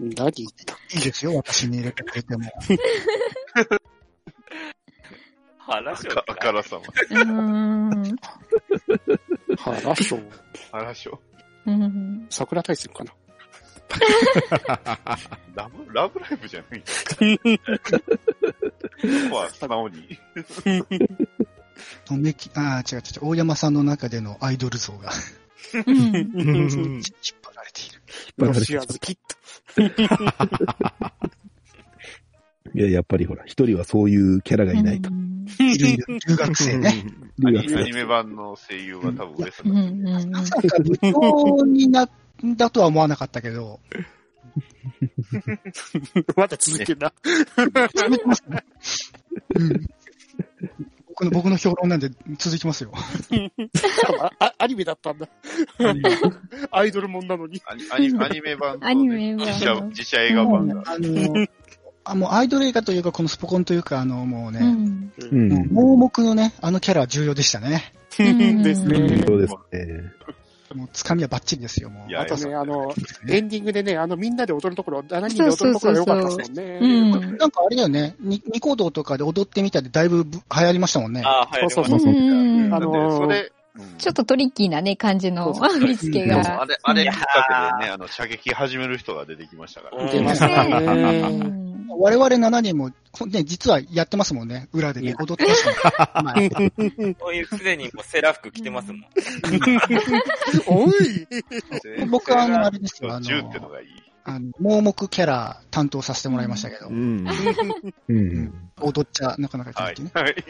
何言ったいいですよ、私に入れてくれても。話をあからさま。うーん。原賞。話を。うん桜大戦かな。ラブ、ラブライブじゃない。ここは素直に。とめき、ああ、違う違う違う、大山さんの中でのアイドル像がうん。引っ張られている。ロシア好き。いや、やっぱりほら、一人はそういうキャラがいないと。いるいる、留学生ね。アニメ版の声優は多分上う様。まさか部長になったとは思わなかったけど、まだ続いてんな。続きますね。うん僕の、僕の評論なんで続きますよ。ああアニメだったんだ。アイドルもんなのに。アニアニアニメ版と、アニメ版実写、実写映画版が。あの、あもうアイドル映画というか、このスポコンというか、あの、もううね、ん。うん。もう盲目のね、あのキャラは重要でしたね。うんですね。そうですね。もう、つかみはバッチリですよ、もう。いやあとね、あの、エンディングでね、あの、みんなで踊るところ、7人で踊るところが良かったですもんね。うん。なんかあれだよね、ニニコ動とかで踊ってみたでだいぶぶ流行りましたもんね。あー、はい。そうそうそううんあのーそれ、ちょっとトリッキーなね、感じのそう振り付けあが。れ、あれきっかけでね、あの、射撃始める人が出てきましたから。うん出ましたうね。ん我々7人も、ほんね、実はやってますもんね。裏でね、踊ってましたもん そういうすでにもうセーラー服着てますもん。おいで僕はあの、あれですよ、あの。あの盲目キャラ担当させてもらいましたけど、うん。うん。踊っちゃなかなかいけなはい。はい。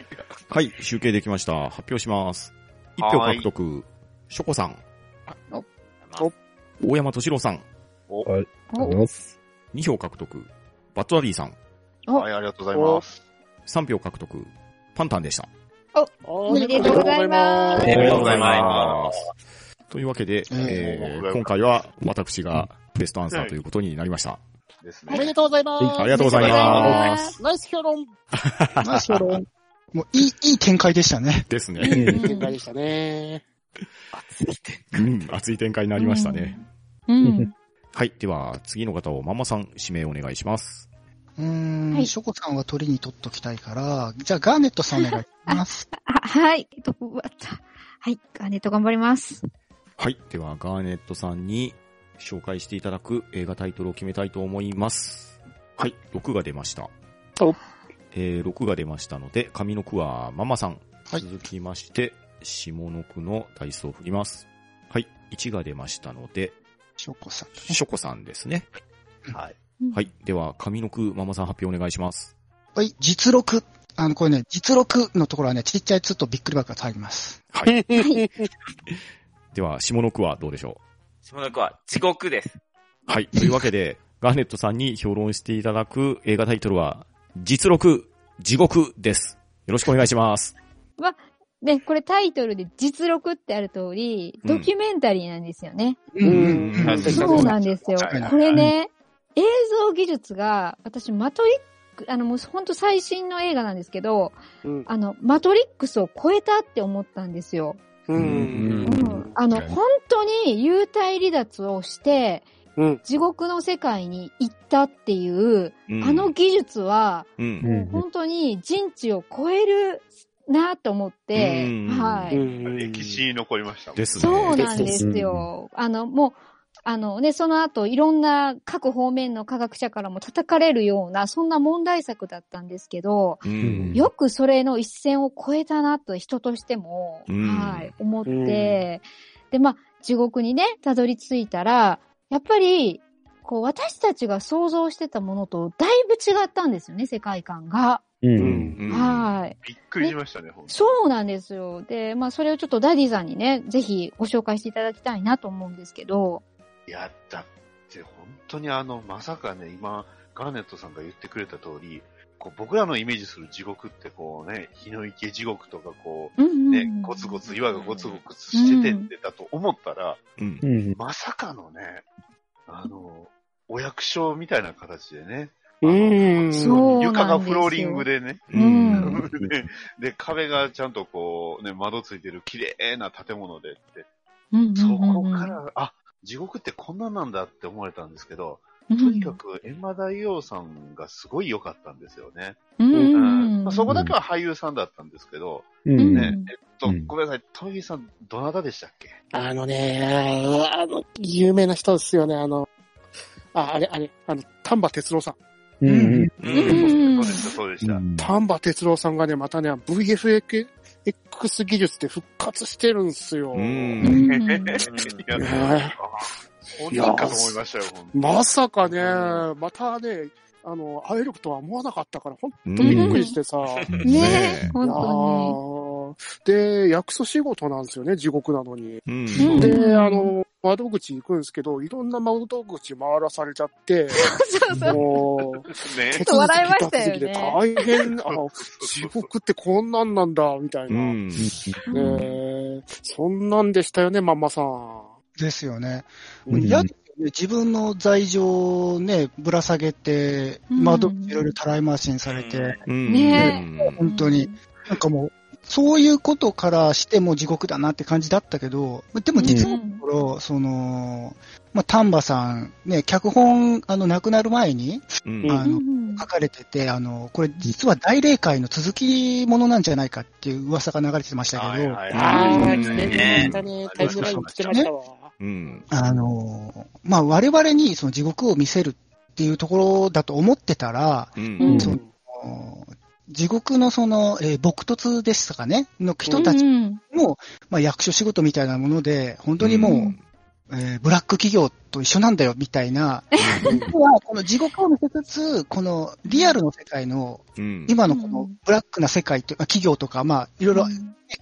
はい、集計できました。発表します。1票獲得、ショコさん。お大山敏郎さん。ありがとうございます。2票獲得、バットダディさん。はい、ありがとうございます。3票獲得、パンタンでした。おめでとうございますおめでとうございます。というわけで、ええーー今回は私がベストアンサーということになりました。ですおめね。でとうございます。ありがとうございます。ナイス評論。ナイス評論もういい、いい展開でしたね。ですね。いい展開でしたね。うん、熱い展開になりましたね。うん。はい。では、次の方をママさん指名お願いします。うーん、はいショコさんは鳥に取っときたいから、じゃあガーネットさんお願いします。あはい。どこわった。はい。ガーネット頑張ります。はい。では、ガーネットさんに紹介していただく映画タイトルを決めたいと思います。はい。6が出ました。おえー、6が出ましたので、上の句はママさん。はい続きまして、下の句のダイスを振ります。はい。1が出ましたので、ショコさん。ショコさんですね。はい。はい。では、上の句、ママさん発表お願いします。はい、実録。あの、これね、実録のところはね、ちっちゃい「つ」とびっくりマークが入ります。はい。はい。では、下の句はどうでしょ下の句は地獄です。うはい。というわけで、ガーネットさんに評論していただく映画タイトルは、実録、地獄です。よろしくお願いします。で、これタイトルで実録ってある通り、ドキュメンタリーなんですよね。うん。うん。そうなん。ですよ。これね、映像技術が、私、マトリック、あの、もう本当最新の映画なんですけど、うんあの、マトリックスを超えたって思ったんですよ。う。うんうん。あの、本当に幽体離脱をして、うん。地獄の世界に行ったっていう、うんあの、技術は、うん。うん本当に人知を超えるなと思って、うんはい。歴史に残りましたね。そうなんですよ。あの、もう、あのね、その後、いろんな各方面の科学者からも叩かれるような、そんな問題作だったんですけど、うん。よくそれの一線を超えたなと、人としても、うんはい、思って、で、まあ、地獄にね、たどり着いたら、やっぱり、こう、私たちが想像してたものとだいぶ違ったんですよね、世界観が。うん。うんはい。びっくりしましたね、ほんとそうなんですよ。で、まあそれをちょっとダディさんにね、ぜひご紹介していただきたいなと思うんですけど。いや、だって本当にあの、まさかね、今、ガーネットさんが言ってくれた通り、こう僕らのイメージする地獄ってこうね、血の池地獄とかこうんうんうう、ねん、ゴツゴツ、岩がゴツゴツしててってだと思ったら、うんう。ん。まさかのね、あの、お役所みたいな形でね、うん。そう床がフローリングでね、ううんん。で で、壁がちゃんとこう、ね、窓ついてる綺麗な建物でって、うんうんうんうんそこから、あ、地獄ってこんなんなんだって思えたんですけど、とにかく、閻魔大王さんがすごい良かったんですよね。うんそこだけは俳優さんだったんですけど、うん。ね、えっと、うんごめんなさい、トミーさん、どなたでしたっけ？あのね、あの、有名な人ですよね、あの、あ、あれ、あれ、あの、丹波哲郎さん。うん。うんうんそうでした、そうでした。うん丹波哲郎さんがね、またね、VFX 技術で復活してるんですよ。うん。うん。いや、かと思いましたよ、ほんとまさかね、またね、あの、会えるとは思わなかったから、本うん当にびっくりしてさ。ねねえ、本当あーで、役所仕事なんですよね、地獄なのに。うん。うんで、あの、窓口行くんですけど、いろんな窓口回らされちゃって、そうそう。もう、ね手っと笑いましたよね大変、あ、地獄ってこんなんなんだ、みたいうな。ん。ねえそんなんでしたよね、ママさん。ですよね。うんや自分の罪状をね、ぶら下げて、うん窓いろいろたらい回しにされて、うん。ね本当に。なんかもう、そういうことからしても地獄だなって感じだったけど、でも実のところ、その、まあ、丹波さん、ね、脚本、あの、亡くなる前にうん。あのうん書かれてて、あの、これ実は大霊界の続きものなんじゃないかっていう噂が流れてましたけど、はいああ、うん来てましたね。タイムライン来てましたわ。うん。あの、まあ、我々にその地獄を見せるっていうところだと思ってたら、う。うんんその地獄のその、えー朴突でしたかね？の人たちうんも、まあ、役所仕事みたいなもので、本当にもう、えーブラック企業と一緒なんだよ、みたいな。僕はこの地獄を見せつつ、このリアルの世界の、うん。今のこのブラックな世界というか、企業とか、まあ、いろいろ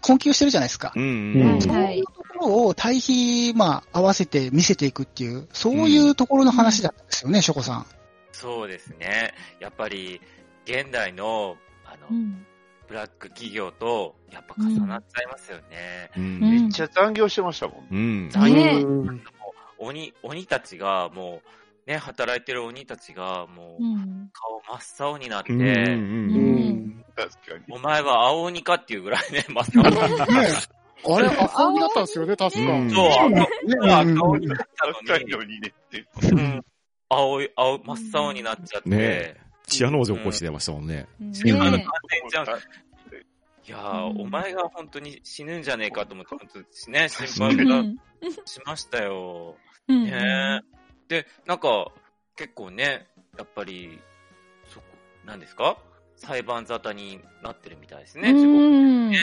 困窮してるじゃないですか。うん。うんそういうところを対比、まあ、合わせて見せていくっていう、そういうところの話だったんですよね、ショコさん。そうですね。やっぱり、現代の、あの、うんブラック企業と、やっぱ重なっちゃいますよね。うん。めっちゃ残業してましたもん。うん。残業ねうん鬼、鬼たちが、もう、ね、働いてる鬼たちが、もう、うん顔真っ青になって。お前は青鬼かっていうぐらいね、真っ青になって。あれ、赤鬼だったんですよね、確か。うんそう、赤鬼だった確かのに、にねって。うん青い、青、真っ青になっちゃって、ねチアノーゼ起こしてましたもんね。ね今の完え全じゃん。いやー、うんお前が本当に死ぬんじゃねえかと思って、本当ね、心う配がうんしましたよ。うんねで、なんか、結構ね、やっぱり、そこ、何ですか？裁判沙汰になってるみたいですね、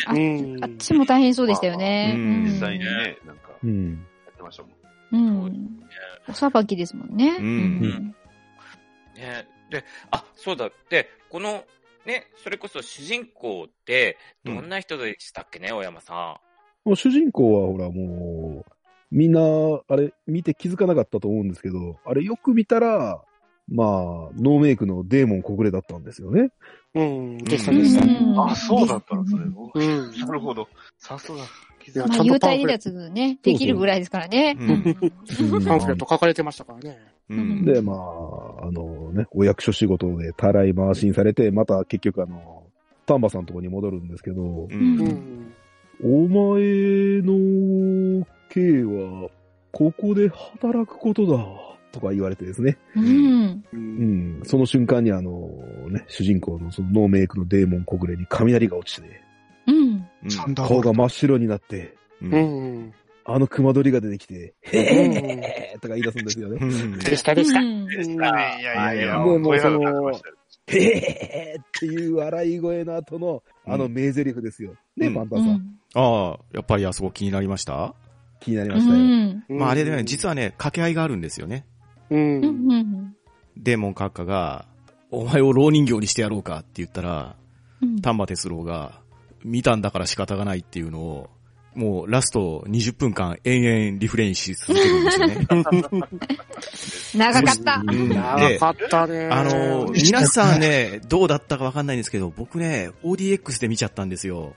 あうんあっちも大変そうでしたよね。うん実際にね、なんか、うん。やってましたもん。うん。お裁きですもんね。うんねで、あ、そうだ。で、この、ね、それこそ主人公って、どんな人でしたっけね、小山さもう主人公はほらもう、みんな、あれ、見て気づかなかったと思うんですけど、あれよく見たら、まあ、ノーメイクのデーモン小暮だったんですよね。うん。でした、でした。うんあ、そうだったんですね。うん。なるほど。さすが。まあ、幽体離脱ね、できるぐらいですからね。うんうんパンフレット書かれてましたからね。うん。で、まあ、あのね、お役所仕事でたらい回しにされて、また結局あの、丹波さんのとこに戻るんですけど、う。うんうん。お前の刑は、ここで働くことだ、とか言われてですね。うん。う。うんん。その瞬間にあの、ね、主人公のそのノーメイクのデーモン小暮に雷が落ちて、うん。顔が真っ白になって、う。うんん。あの熊取りが出てきて、うんへーとか言い出すんですよね。うんでした、でした？うんでしたね。いやいやいや、はい鳥肌立ってましたよへーっていう笑い声の後の、あの名台詞ですよ。ね、うんパンタンさん。うん。ああ、やっぱりあそこ気になりました？気になりうましたよ。ん。まああれでね、実はね、掛け合いがあるんですよね。うん。うん。デーモン閣下が、お前を老人形にしてやろうかって言ったら、うん丹波哲郎が見たんだから仕方がないっていうのを、もうラスト20分間延々リフレインし続けるんですよね。長かった。うん長かったね。あのー、皆さんね、どうだったかわかんないんですけど、僕ね、ODX で見ちゃったんですよ。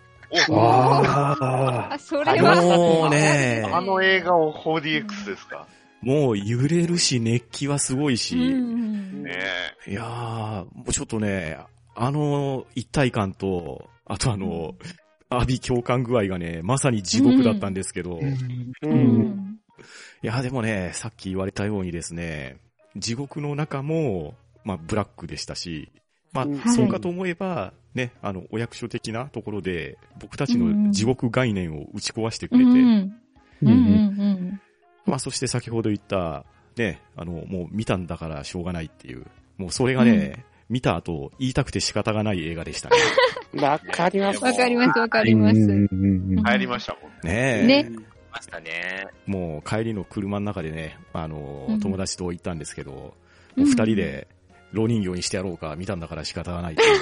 ああ、それは。もうね、あの映画を 4DX ですか？もう揺れるし、熱気はすごいし、うんねいやー、もうちょっとね、あの一体感と、あとあの、阿鼻共感具合がね、まさに地獄だったんですけど、いう。うん。ん。や、でもね、さっき言われたようにですね、地獄の中も、まあ、ブラックでしたし、まうん。あ、そうかと思えば、ね、あの、お役所的なところで、僕たちの地獄概念を打ち壊してくうれて、ん。うん。うんまあ、そして先ほど言った、ね、あの、もう見たんだからしょうがないっていう、もうそれがね、見た後、言いたくて仕方がない映画でしたね。わかります。わかります、わかあ。ります。帰りましたもんね。ねえ。ねましたね。もう帰りの車の中でね、あの、うん友達と行ったんですけど、二人で、老人形にしてやろうか、見たんだから仕方がないっていうね、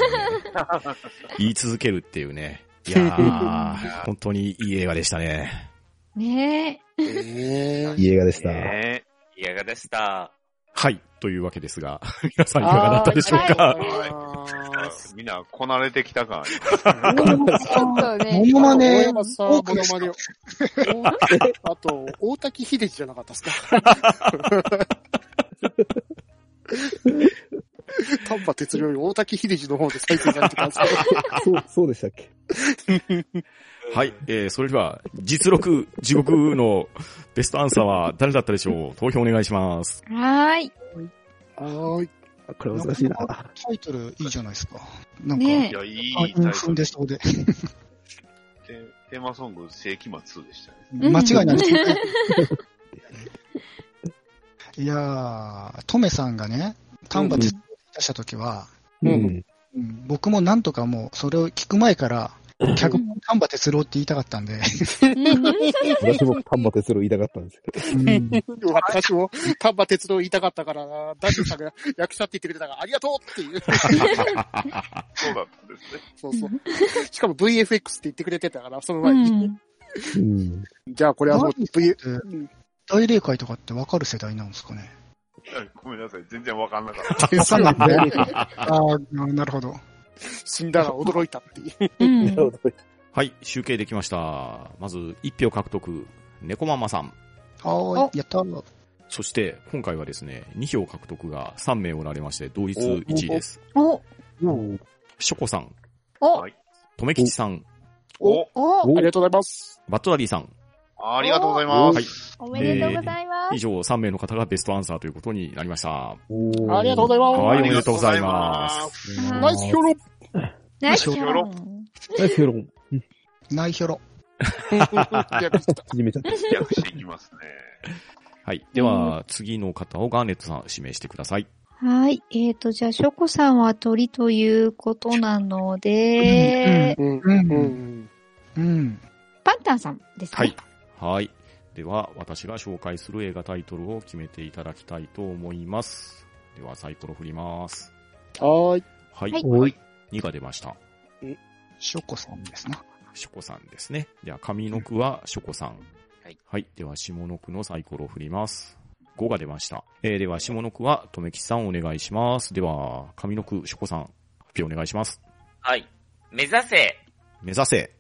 言い続けるっていうね。いやー、本当にいい映画でしたね。ねえ。ねいい映画でした。ねいかがでした。はい。というわけですが、皆さんいかがだったでしょうか？みんなこなれてきた感ありますちょっとね。モノマネ大山さん、モノマネを。おあと、大滝秀治じゃなかったですか？丹波哲郎より大滝秀治の方で再生されてたんですけど。そう、そうでしたっけ？はい。えー、それでは、実録、地獄のベストアンサーは誰だったでしょう？投票お願いします。はーい。はーい。あこれ難しいな。タイトルいいじゃないですか。なんか、ねいや、いいあタイト踏んルでそうで。テテーマソング、世紀末2でしたね。うん間違いないですね。いやー、トメさんがね、丹波哲郎出した時は、うん。うん僕もなんとかもうそれを聞く前から、脚本丹波哲郎って言いたかったんで、私も丹波哲郎言いたかったんですけど。私も丹波哲郎言いたかったからな、ダディさんが役者って言ってくれたから、ありがとうっていう。そうだったんですね。そうそう。しかも VFX って言ってくれてたから、そのう前に。ん。うん。じゃあこれはもう V、うん大霊界とかってわかる世代なんですかね？ごめんなさい、全然わかんなかった。わかんないね。ああ、なるほど。死んだら驚いたっていう。うんなるほど。はい、集計できました。まず、1票獲得、猫ママさん。はーい、やったー。そして、今回はですね、2票獲得が3名おられまして、同率1位です。お、ショコさん、おはい、とめきちさん、お、お、ありがとうございます。バットダディさん。ありがとうございます。はいおめでとうございます。以上3名の方がベストアンサーということになりました。おーありがとうございます。はい、おめでとうございます。ナイス評論。ナイスよろナイス評論。ナイヒョロ。略 していきますね。はい。では、次の方をガーネットさん指名してください。はい。えっ、と、じゃあ、ショコさんは鳥ということなので、うん。うんうん。うん。パンタンさんですね。はい。はい。では、私が紹介する映画タイトルを決めていただきたいと思います。では、サイコロ振ります。はーい。はい。はいおい。2が出ました。ショコさんですな。ショコさんですね。では、上の句はショコさん。はい。はい。では、下の句のサイコロを振ります。5が出ました。えー、では、下の句は、とめきちさんお願いします。では、上の句、ショコさん、発表お願いします。はい。目指せ目指せ。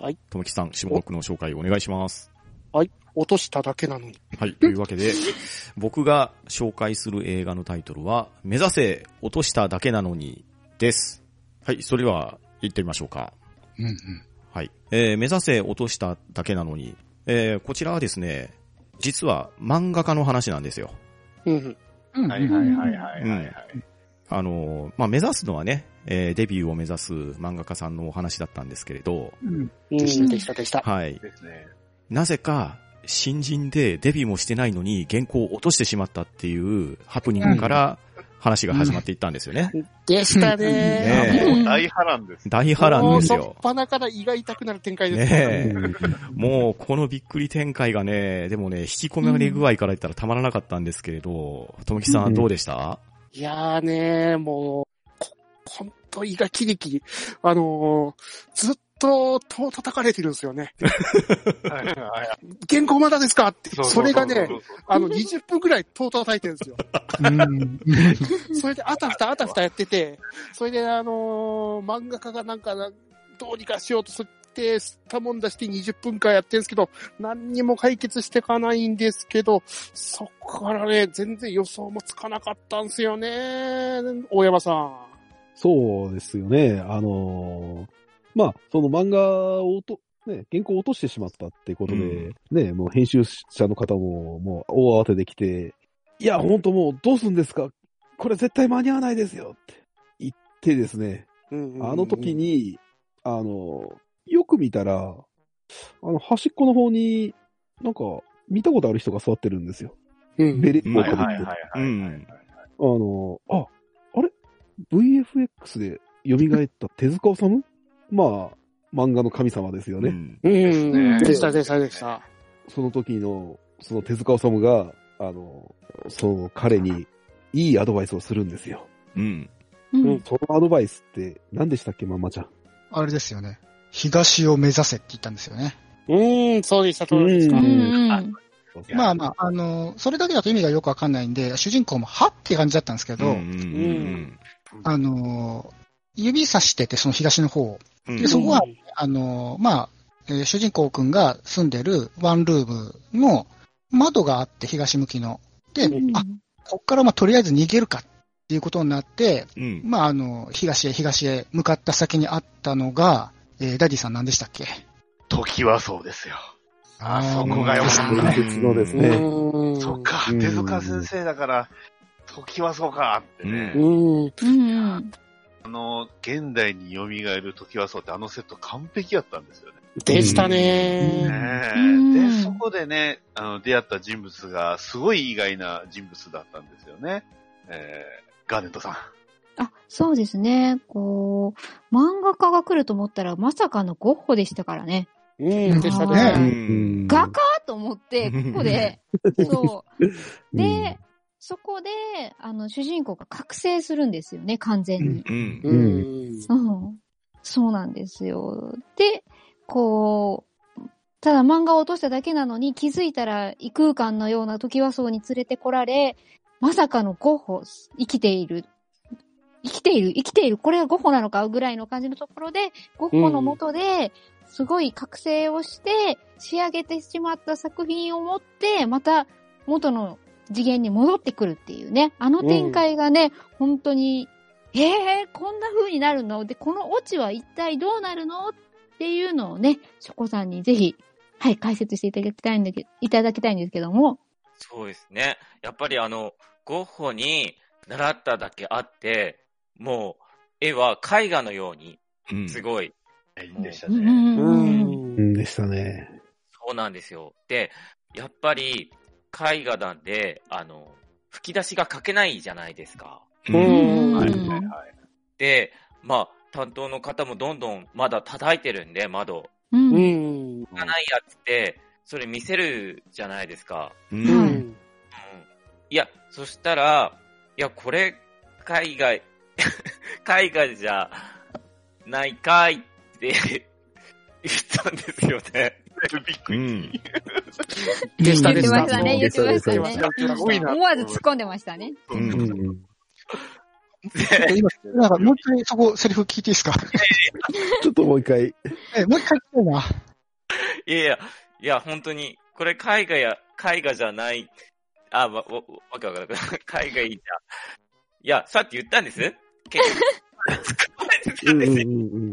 はい。とめきちさん、下の句の紹介お願いします。落としただけなのに。はい。というわけで、僕が紹介する映画のタイトルは、目指せ、落としただけなのに、です。はい。それでは、行ってみましょうか。うんうん。はい。えー、目指せ、落としただけなのに、えー、こちらはですね、実は漫画家の話なんですよ。うん。うんはいはいはいはいはい。あのーまあ、目指すのはね、えー、デビューを目指す漫画家さんのお話だったんですけれど、うん。うん。でしたでしたでした。はい。ですね。なぜか、新人でデビューもしてないのに原稿を落としてしまったっていうハプニングから話が始まっていったんですよね。でしたねねうん大波乱です。大波乱ですもうよそっ。ぱなから胃が痛くなる展開です。ねえ。もう、このびっくり展開がね、でもね、引き込まれ具合から言ったらたまらなかったんですけれど、ともきさんどうでした？いやーねー、もう、こ本と胃がキリキリ。あのーずっと戸を叩かれてるんですよね。はいはい原稿まだですか？って。それがね、あの、20分くらい戸を叩いてるんですよ。うん。それであたふたあたふたやってて、それであのー漫画家がなんかな、どうにかしようとして、すったもんだして20分間やってるんですけど、何にも解決していかないんですけど、そこからね、全然予想もつかなかったんですよね、大山さん。そうですよね。あのーまあ、その漫画をと、ね、原稿を落としてしまったってことで、ね、もう編集者の方も、もう大慌てで来て、いや、ほんともうどうすんですか？これ絶対間に合わないですよって言ってですね、あの時、に、あの、よく見たら、あの、端っこの方に、なんか、見たことある人が座ってるんですよ。うんベレットをはいかぶって。はいはいはい。うんあの、あ、あれ ?VFX で蘇った手塚治虫？まあ、漫画の神様ですよね。うんうん、ねでしたでしたでした。その時の、その手塚治虫が、あの、その彼にいいアドバイスをするんですよ。うん。うんそのアドバイスって何でしたっけ、ママちゃん？あれですよね。東を目指せって言ったんですよね。うん、そうでした、そうでした。ううんんまあまあ、あの、それだけだと意味がよくわかんないんで、主人公もはって感じだったんですけど、うんうんあの、指さしてて、その東の方。うんで、そこは、あの、まあ、えー主人公くんが住んでるワンルームの窓があって東向きの。で、うんあ、こっからまあとりあえず逃げるかっていうことになって、うん。まああの、東へ東へ向かった先にあったのが、えーダディさん何でしたっけ？時はそうですよ。あそこがよよかった伝説のですね。うんそっか、うん手塚先生だから、時はそうかってね。うん。あの、現代に蘇る時はそうってあのセット完璧やったんですよね。でしたうんね。ねえうんで、そこでね、あの、出会った人物がすごい意外な人物だったんですよね。えー、ガーネットさん。あ、そうですね。こう、漫画家が来ると思ったら、まさかのゴッホでしたからね。うん、でしたうね。うん画家？と思って、ここで、そう。で、そこで、あの、主人公が覚醒するんですよね、完全に。うん。ううんん。うん。そうなんですよ。で、こう、ただ漫画を落としただけなのに気づいたら異空間のような時はそうに連れてこられ、まさかのゴッホ、生きている。生きている生きているこれがゴッホなのかぐらいの感じのところで、ゴッホの元で、すごい覚醒をして、仕上げてしまった作品を持って、また元の次元に戻ってくるっていうね。あの展開がね、本当に、ええー、こんな風になるの？で、このオチは一体どうなるの？っていうのをね、ショコさんにぜひ、はい、解説していただきたいんだけいただきたいんですけども。そうですね。やっぱりあの、ゴッホに習っただけあって、もう、絵は絵画のように、うん。すごい、でしたね。うんうんううん。ん。でしたね。そうなんですよ。で、やっぱり、絵画なんで、あの、吹き出しが書けないじゃないですか。うんはいうんはいはい。で、まあ、担当の方もどんどんまだ叩いてるんで、窓。うんううんん。がないやつって、それ見せるじゃないですか。う。うんん。いや、そしたら、いや、これ、海外、海外じゃないかいって言ったんですよね。びっくり。うん。でした、言ってでした。ましたね、言ってましたね。すごいな。思わず突っ込んでましたね。う。うんん。で今、なんかもう一回そこセリフ聞いていいですか？ちょっともう一回。え、もう一回聞きたいな。いやいや、いや、本当に、これ絵画や、絵画じゃない、あ、わ、わ、わけわかんない。絵画いいじゃん。いや、さっき言ったんです結局、突っ込まれてたんですよ。うん。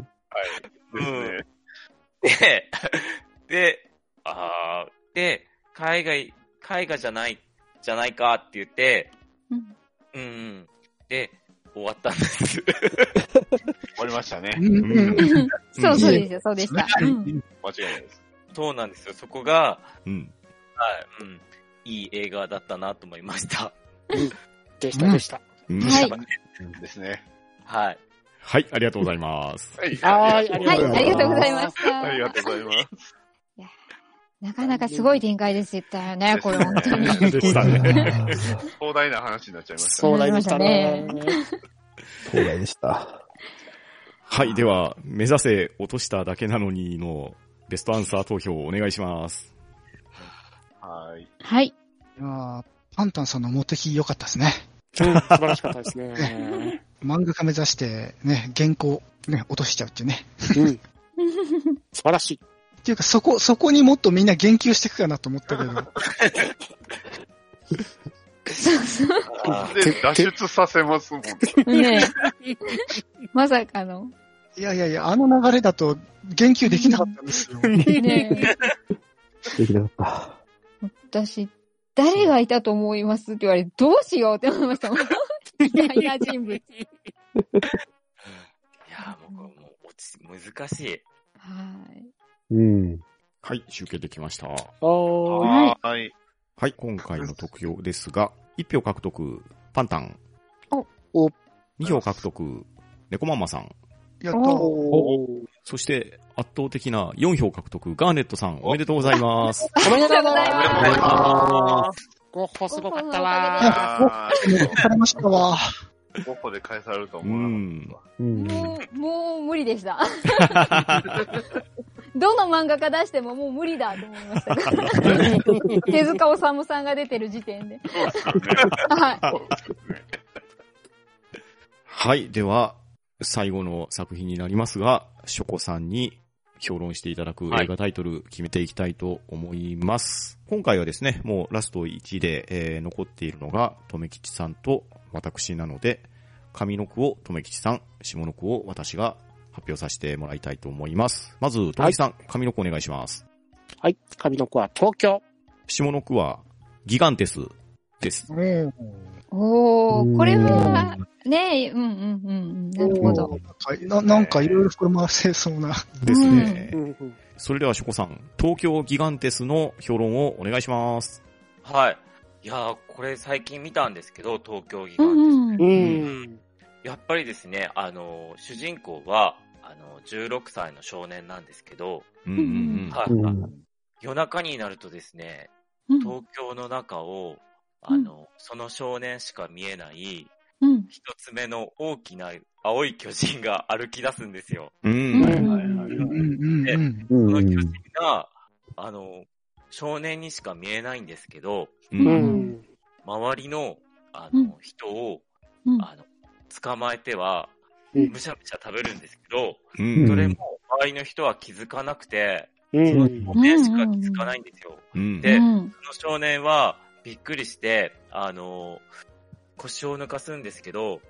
ですね。で、で、あーで、海外、絵画じゃない、じゃないかって言って、うんうんうん。で、終わったんです。終わりましたね。そうそうですよ、そうでした。うん間違いないです。そうなんですよ。そこが、うん。はい、うん。いい映画だったなと思いました。でした、でした。うんはいですね。はい。はい、ありがとうございます。はい。はい、ありはい、がとうございます。ありがとうございました。ありがとうございます。なかなかすごい展開ですったよ ね、これ本当に。壮大な話になっちゃいましたね。壮大でしたね。東大でした。はい、では、目指せ落としただけなのにのベストアンサー投票をお願いします。はい。はい。いやーパンタンさんのモテキ良かったですね。うん、素晴らしかったですね。漫画家目指して、ね、原稿、ね、落としちゃうっていうね。うん。素晴らしい。っていうか、そこ、そこにもっとみんな言及していくかなと思ったけど。そうそう。で、脱出させますもん。ねえまさかの。いやいやいや、あの流れだと言及できなかったんですよ。ね できなかった。え私、誰がいたと思いますって言われて、どうしようって思いましたもん。意外な人物。いやー、もうこれもう落ち、難しい。はい。うん。はい、集計できました。はいはい。はい、今回の得票ですが、1票獲得、パンタン。お2票獲得、猫ママさん。やっと、おーそして、圧倒的な4票獲得、ガーネットさん、おめでとうございます。おめでとうございおめでとうございます。ゴッホすごかったわあもう疲れましたわ。ー5個で返されるとう思わなかっん。うん。もう、もう無理でした。どの漫画家出してももう無理だと思いましたから。手塚治虫さんが出てる時点で。はい。はい、では、最後の作品になりますが、ショコさんに評論していただく映画タイトル決めていきたいと思います。今回はですね、もうラスト1で、えー残っているのが、とめきちさんと私なので、上の句をとめきちさん、下の句を私が発表させてもらいたいと思います。まず、とめきちさん、上の句お願いします。はい。上の子は東京。下の句は、ギガンテスです。おー、これは、ねえ、うんうんうんうん。なるほど。ななんかいろいろ膨らませそうな。ですね。うんうんそれでは、ショコさん、東京ギガンテスの評論をお願いします。はい。いやー、これ最近見たんですけど、東京ギうガンテス。んうん。うん。やっぱりですね、あの、主人公は、あの、16歳の少年なんですけど、夜中になるとですね、うん東京の中を、あの、その少年しか見えない、うん。一つ目の大きな青い巨人が歩き出すんですよ。うん。うんはいうんうんうん。その巨人うん。が、あの、少年にしか見えないんですけど、う。うんん。周りの、あうんの、人を、うんあの、捕まえては、うんむしゃむしゃ食べるんですけど、うん。それも周りの人は気づかなくて、うん。少年しか気づかないんですよ。うん。でうんその少年はびっくりして、あの、腰を抜かすんですけど、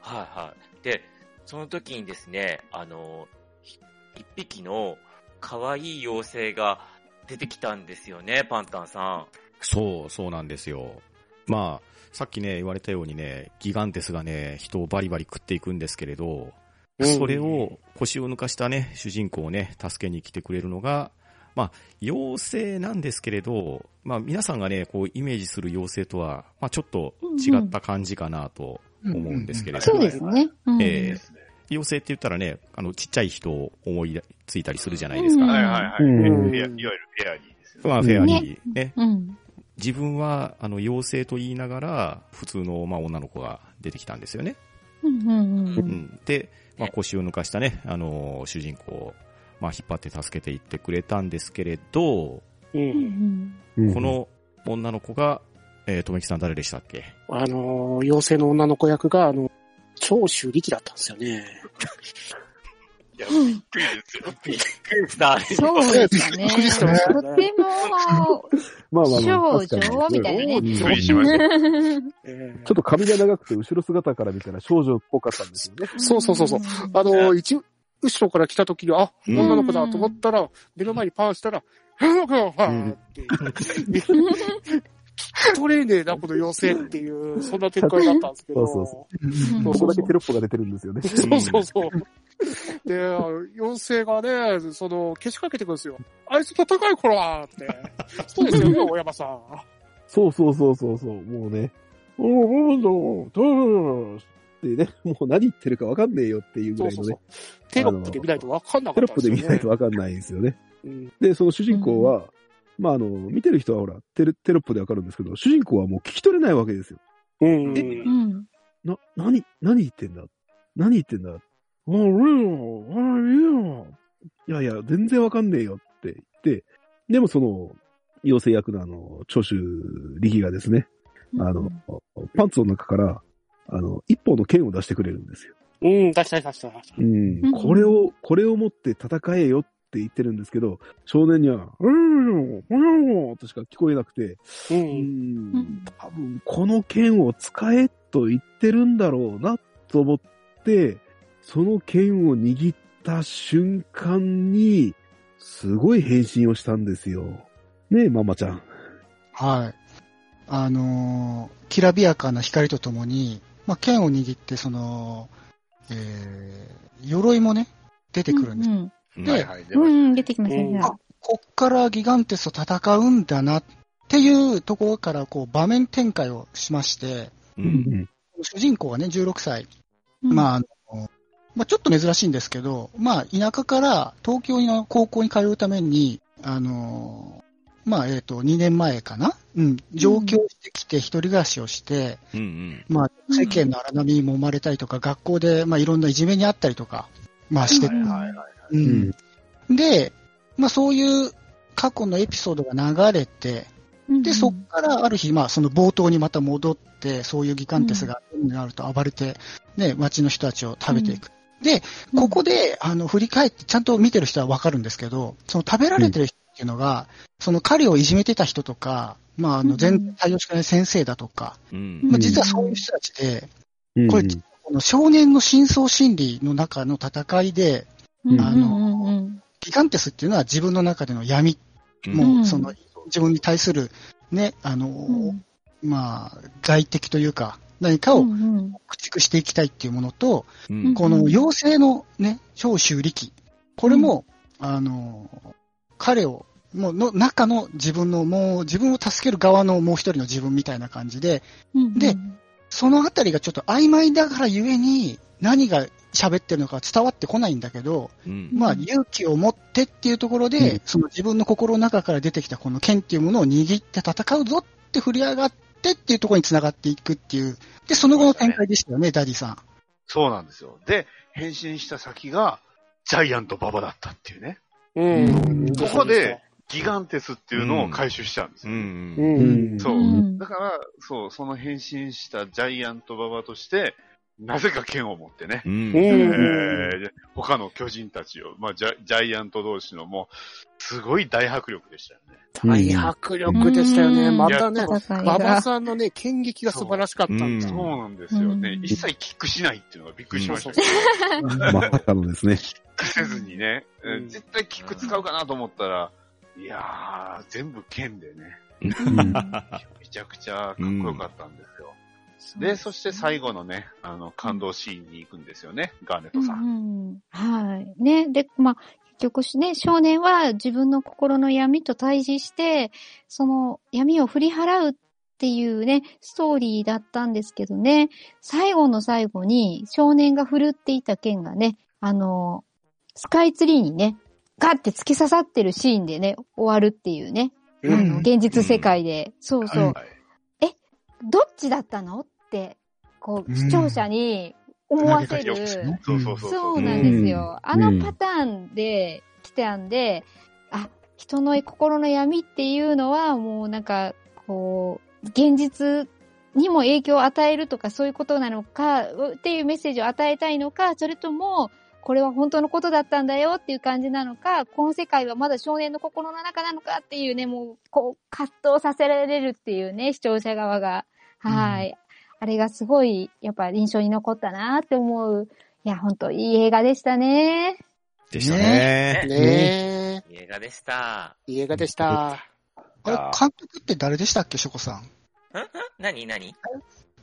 はいはい。で、その時にですね、あの、ひ一匹の可愛い妖精が出てきたんですよね、パンタンさそう、そうなんですよ。まあ、さっきね、言われたようにね、ギガンテスがね、人をバリバリ食っていくんですけれど、うんそれを腰を抜かしたね、主人公をね、助けに来てくれるのが、まあ、妖精なんですけれど、まあ、皆さんがね、こう、イメージする妖精とは、まあ、ちょっと違った感じかなと思うんですけれど、そうですね。うんええ妖精って言ったらね、あの、ちっちゃい人を思いついたりするじゃないですか。うんはいはいはい。うんフェアいわゆるフェアリーですよね。まあ、フェアリーね。うん。自分は、あの、妖精と言いながら、普通の、まあ、女の子が出てきたんですよね。うんうんうんうん。で、まあ、腰を抜かしたね、あの、主人公を、まあ、引っ張って助けていってくれたんですけれど、う。うんんこ、の女の子が、えー、とめきさん誰でしたっけ？あの、妖精の女の子役が、あの、長州力だったんですよね。いや、うんびっくりですよ。ん。びっくりした、あれ。そうですね。びっくりしたねとても、まあまあ女みたいなね。うんびっくりしました。えーちょっと髪が長くて後ろ姿から見たら少女っぽかったんですよね。そうそうそうそうあの、一、後ろから来た時に、あ、うん女の子だと思ったら、目の前にパンしたら、女の子よ、はーって。取れねえな、この妖精っていう、そんな展開だったんですけど。そうそうんそうそこだけテロップが出てるんですよね。そうそうそう。で、妖精がね、その、消しかけてくるんですよ。あいつ戦いこらって。そうですよね、大山さん。そうそうそうそうそう、もうね、おーおーおーおーってね、もう何言ってるかわかんねえよっていうぐらいのねそうそうそう、。テロップで見ないとわかんなかテロップったですよね。で見ないとわかんないんですよね。うんで、その主人公は、まああの、見てる人はほら、テロップでわかるんですけど、主人公はもう聞き取れないわけですよ。うん。うん。な、何、何言ってんだ？何言ってんだ？あ、俺よ、あ、いいよ。いやいや、全然わかんねえよって言って、でもその、妖精役のあの、長州力がですね、あの、パンツの中から、あの、一本の剣を出してくれるんですよ。うん、出したい出したい出したい。うんうんこれを、これを持って戦えよって言ってるんですけど、少年には、うん、うん、としか聞こえなくて、う。うんん、多分この剣を使えと言ってるんだろうなと思って、その剣を握った瞬間に、すごい変身をしたんですよ。ねえ、ママちゃん。はい。あのーきらびやかな光とともに、まあ、剣を握って、その、えー、鎧もね、出てくるんです。うんではいはい、出うん。出てきましたうんね。あこっからギガンテスと戦うんだなっていうところから、こう、場面展開をしまして、う。うんん。主人公はね、16歳。うんまあ、あの、まあ、ちょっと珍しいんですけど、まあ、田舎から東京の高校に通うために、あの、まあ、えっ、と、2年前かな？うん、上京してきて一人暮らしをして、うんうん。まあ、世間の荒波に揉まれたりとか、学校で、まあ、いろんないじめにあったりとか、まあ、してた。はいはいはい。うん。で、まあ、そういう過去のエピソードが流れて、うんで、そっからある日、まあ、その冒頭にまた戻って、そういうギガンテスがになると暴れて、ね、街の人たちを食べていく。で、ここで、あの、振り返って、ちゃんと見てる人はわかるんですけど、その食べられてる人っていうのが、その彼をいじめてた人とか、まあ、あの、うん全然対応してない先生だとか、うん。まあ、実はそういう人たちで、うん。これ、この少年の深層心理の中の戦いで、うん。あのうんうんギガンテスっていうのは自分の中での闇、うん。もう、その、自分に対する、ね、あの、うん。まあ、外敵というか、何かをうんうん。駆逐していきたいっていうものと、うん。この妖精のね、長州力、これも、あの、彼を、もうの中の自分の、もう自分を助ける側のもう一人の自分みたいな感じで、うん。でそのあたりがちょっと曖昧だからゆえに、何が喋ってるのか伝わってこないんだけど、うんまあ、勇気を持ってっていうところで、うんその自分の心の中から出てきたこの剣っていうものを握って戦うぞって振り上がってっていうところに繋がっていくっていう。で、その後の展開でしたよね、ダディさん。そうなんですよ。で、変身した先が、ジャイアント馬場だったっていうね。うん。ここで、ギガンテスっていうのを回収しちゃうんですよ。うんう。うんん。そううんだから、そう、その変身したジャイアント馬場として、なぜか剣を持ってね、うん。うん。えーで他の巨人たちを、まあジャ、ジャイアント同士のもう、すごい大迫力でしたよね。大迫力でしたよね。うん。またね、馬場が。さんのね、剣撃が素晴らしかったんだそう。うんなんですよね。うん。一切キックしないっていうのがびっくりしました。そけうど、まさかのですね。キックせずにね、絶対キック使うかなと思ったら、いやー、全部剣でね、うん。めちゃくちゃかっこよかったんですよ。で、そして最後のね、あの、感動シーンに行くんですよね、ガーネットさん。うんうんはい。ね。で、まあ、結局しね、少年は自分の心の闇と対峙して、その闇を振り払うっていうね、ストーリーだったんですけどね、最後の最後に少年が振るっていた剣がね、あの、スカイツリーにね、ガッて突き刺さってるシーンでね、終わるっていうね、うんあの、現実世界で。そうそう。はいどっちだったのって、こう、うん視聴者に思わせる。そうなんですよ。あうんのパターンで来たんで、あ、人の心の闇っていうのはもうなんか、こう、現実にも影響を与えるとかそういうことなのか、っていうメッセージを与えたいのか、それとも、これは本当のことだったんだよっていう感じなのか、この世界はまだ少年の心の中なのかっていうね、もう、こう、葛藤させられるっていうね、視聴者側が。はい。あれがすごい、やっぱ印象に残ったなって思う。いや、本当いい映画でしたね。でしたね。ねいい映画でした。え、いい映画でした。あれ、監督って誰でしたっけ、ショコさん？何？何？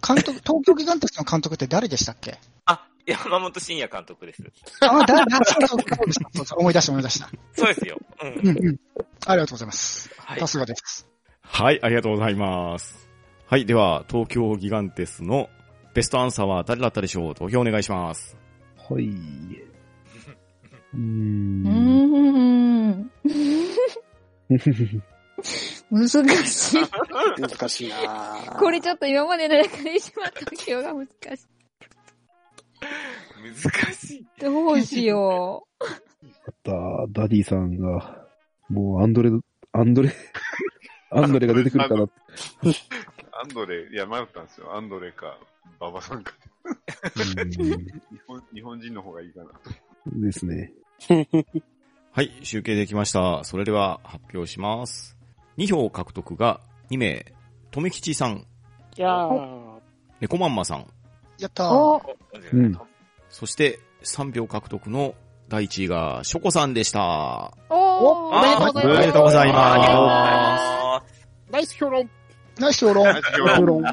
監督、東京ギガンテスの監督って誰でしたっけ？あ、山本慎也監督です。あ、誰だ、そうそうそうそうそう思い出した思い出した。そうですよ。う。うんんうん。ありがとうございます。はいさ。すがです。はい、ありがとうございます。はい、では、東京ギガンテスのベストアンサーは誰だったでしょう？投票お願いします。はい。うー。うん。難しい。難しいなこれちょっと今までの中で一番投票が難しい。難しい。どうしよあった、ダディさんが、もうアンドレ、アンドレ、アンドレが出てくるかなって。アンドレ、いや、迷ったんですよ。アンドレか、馬場さんか。うん 日本日本人の方がいいかな。ですね。はい、集計できました。それでは発表します。2票獲得が2名、とめきちさん、いやー、猫まんまさん、う。やったー。おうんそして3票獲得の第1位がショコさんでした。おおめでとうございますおめでとうございますありがとうございます。ナイス評論。ナイス評論。評論うん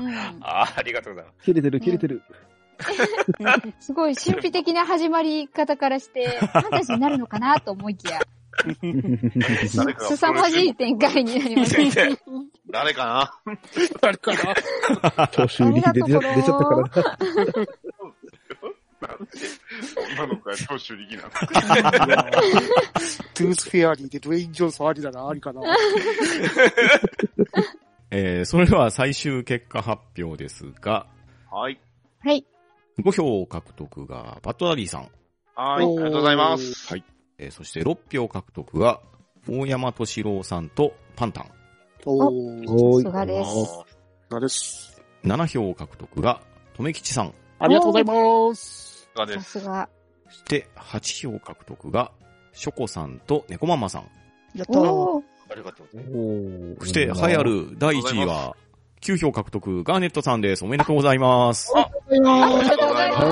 あありがとうございます。切れてる、切れてる。すごい神秘的な始まり方からして、ファンタジーになるのかなと思いきや、すさまじい展開になりましたね。誰かな？誰かな？長州力出ちゃ出ちゃったからな。女の子が長州力なの。トゥースフェアリーでドウェイン・ジョンソンありだな、ありかな。えー、それでは最終結果発表ですが、はい。はい。5票獲得がバッドダディさん、はい。ありがとうございます。はいえーそして6票獲得が大山敏郎さんとパンタン、おー、おさすがです。なです。7票獲得がとめきちさん、ありがとうございます。さがです。すが。そして8票獲得がショコさんと猫ママさん、やったー。ありがとうございます。そして栄えある第1位は9票獲得ガーネットさんです。おめでとうございます。ありがとうございます。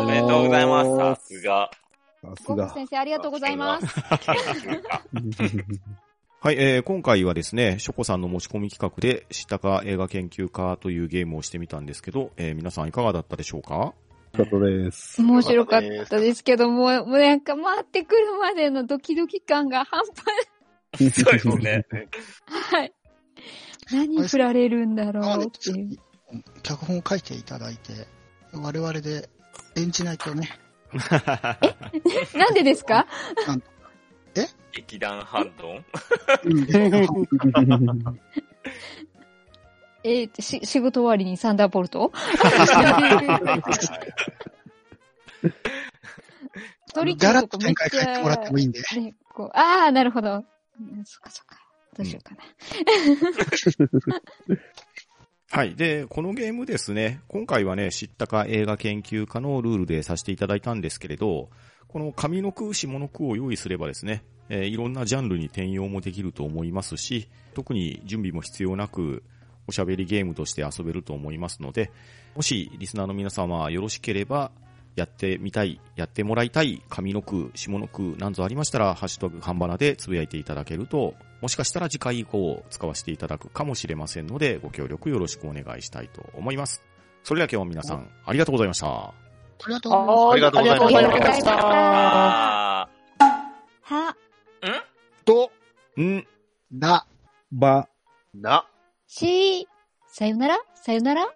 おめでとうございます。さすが。さすが。先生、ありがとうございます。はい、えー、今回はですね、ショコさんの持ち込み企画で、知ったか映画研究家というゲームをしてみたんですけど、えー、皆さんいかがだったでしょうか？よかったです。面白かったですけども、もうなんか回ってくるまでのドキドキ感が半端そうですね。ない。何振られるんだろうっていう。脚本を書いていただいて、我々で演じないとね。なんでですか？劇団ハンドン？えーと、し、仕事終わりにサンダーボルト？トリックガラッとかめっちと展開変えてもらってもいいんで。ゃ、ね、こう、ああ、なるほど。そっかそっか。どうしようかな。はい。で、このゲームですね、今回はね、知ったか映画研究家のルールでさせていただいたんですけれど、この上の句、下の句を用意すればですね、えーいろんなジャンルに転用もできると思いますし、特に準備も必要なく、おしゃべりゲームとして遊べると思いますので、もしリスナーの皆様よろしければ、やってみたい、やってもらいたい上の句、下の句なんぞありましたら、ハッシュタグ半ばなでつぶやいていただけると、もしかしたら次回以降使わせていただくかもしれませんので、ご協力よろしくお願いしたいと思います。それでは今日は皆さん、ありがとうございました。ありがとうございます。ありがとうございますありがとうございました。あは、と、ん、だ。ば、な。し、さよなら？さよなら？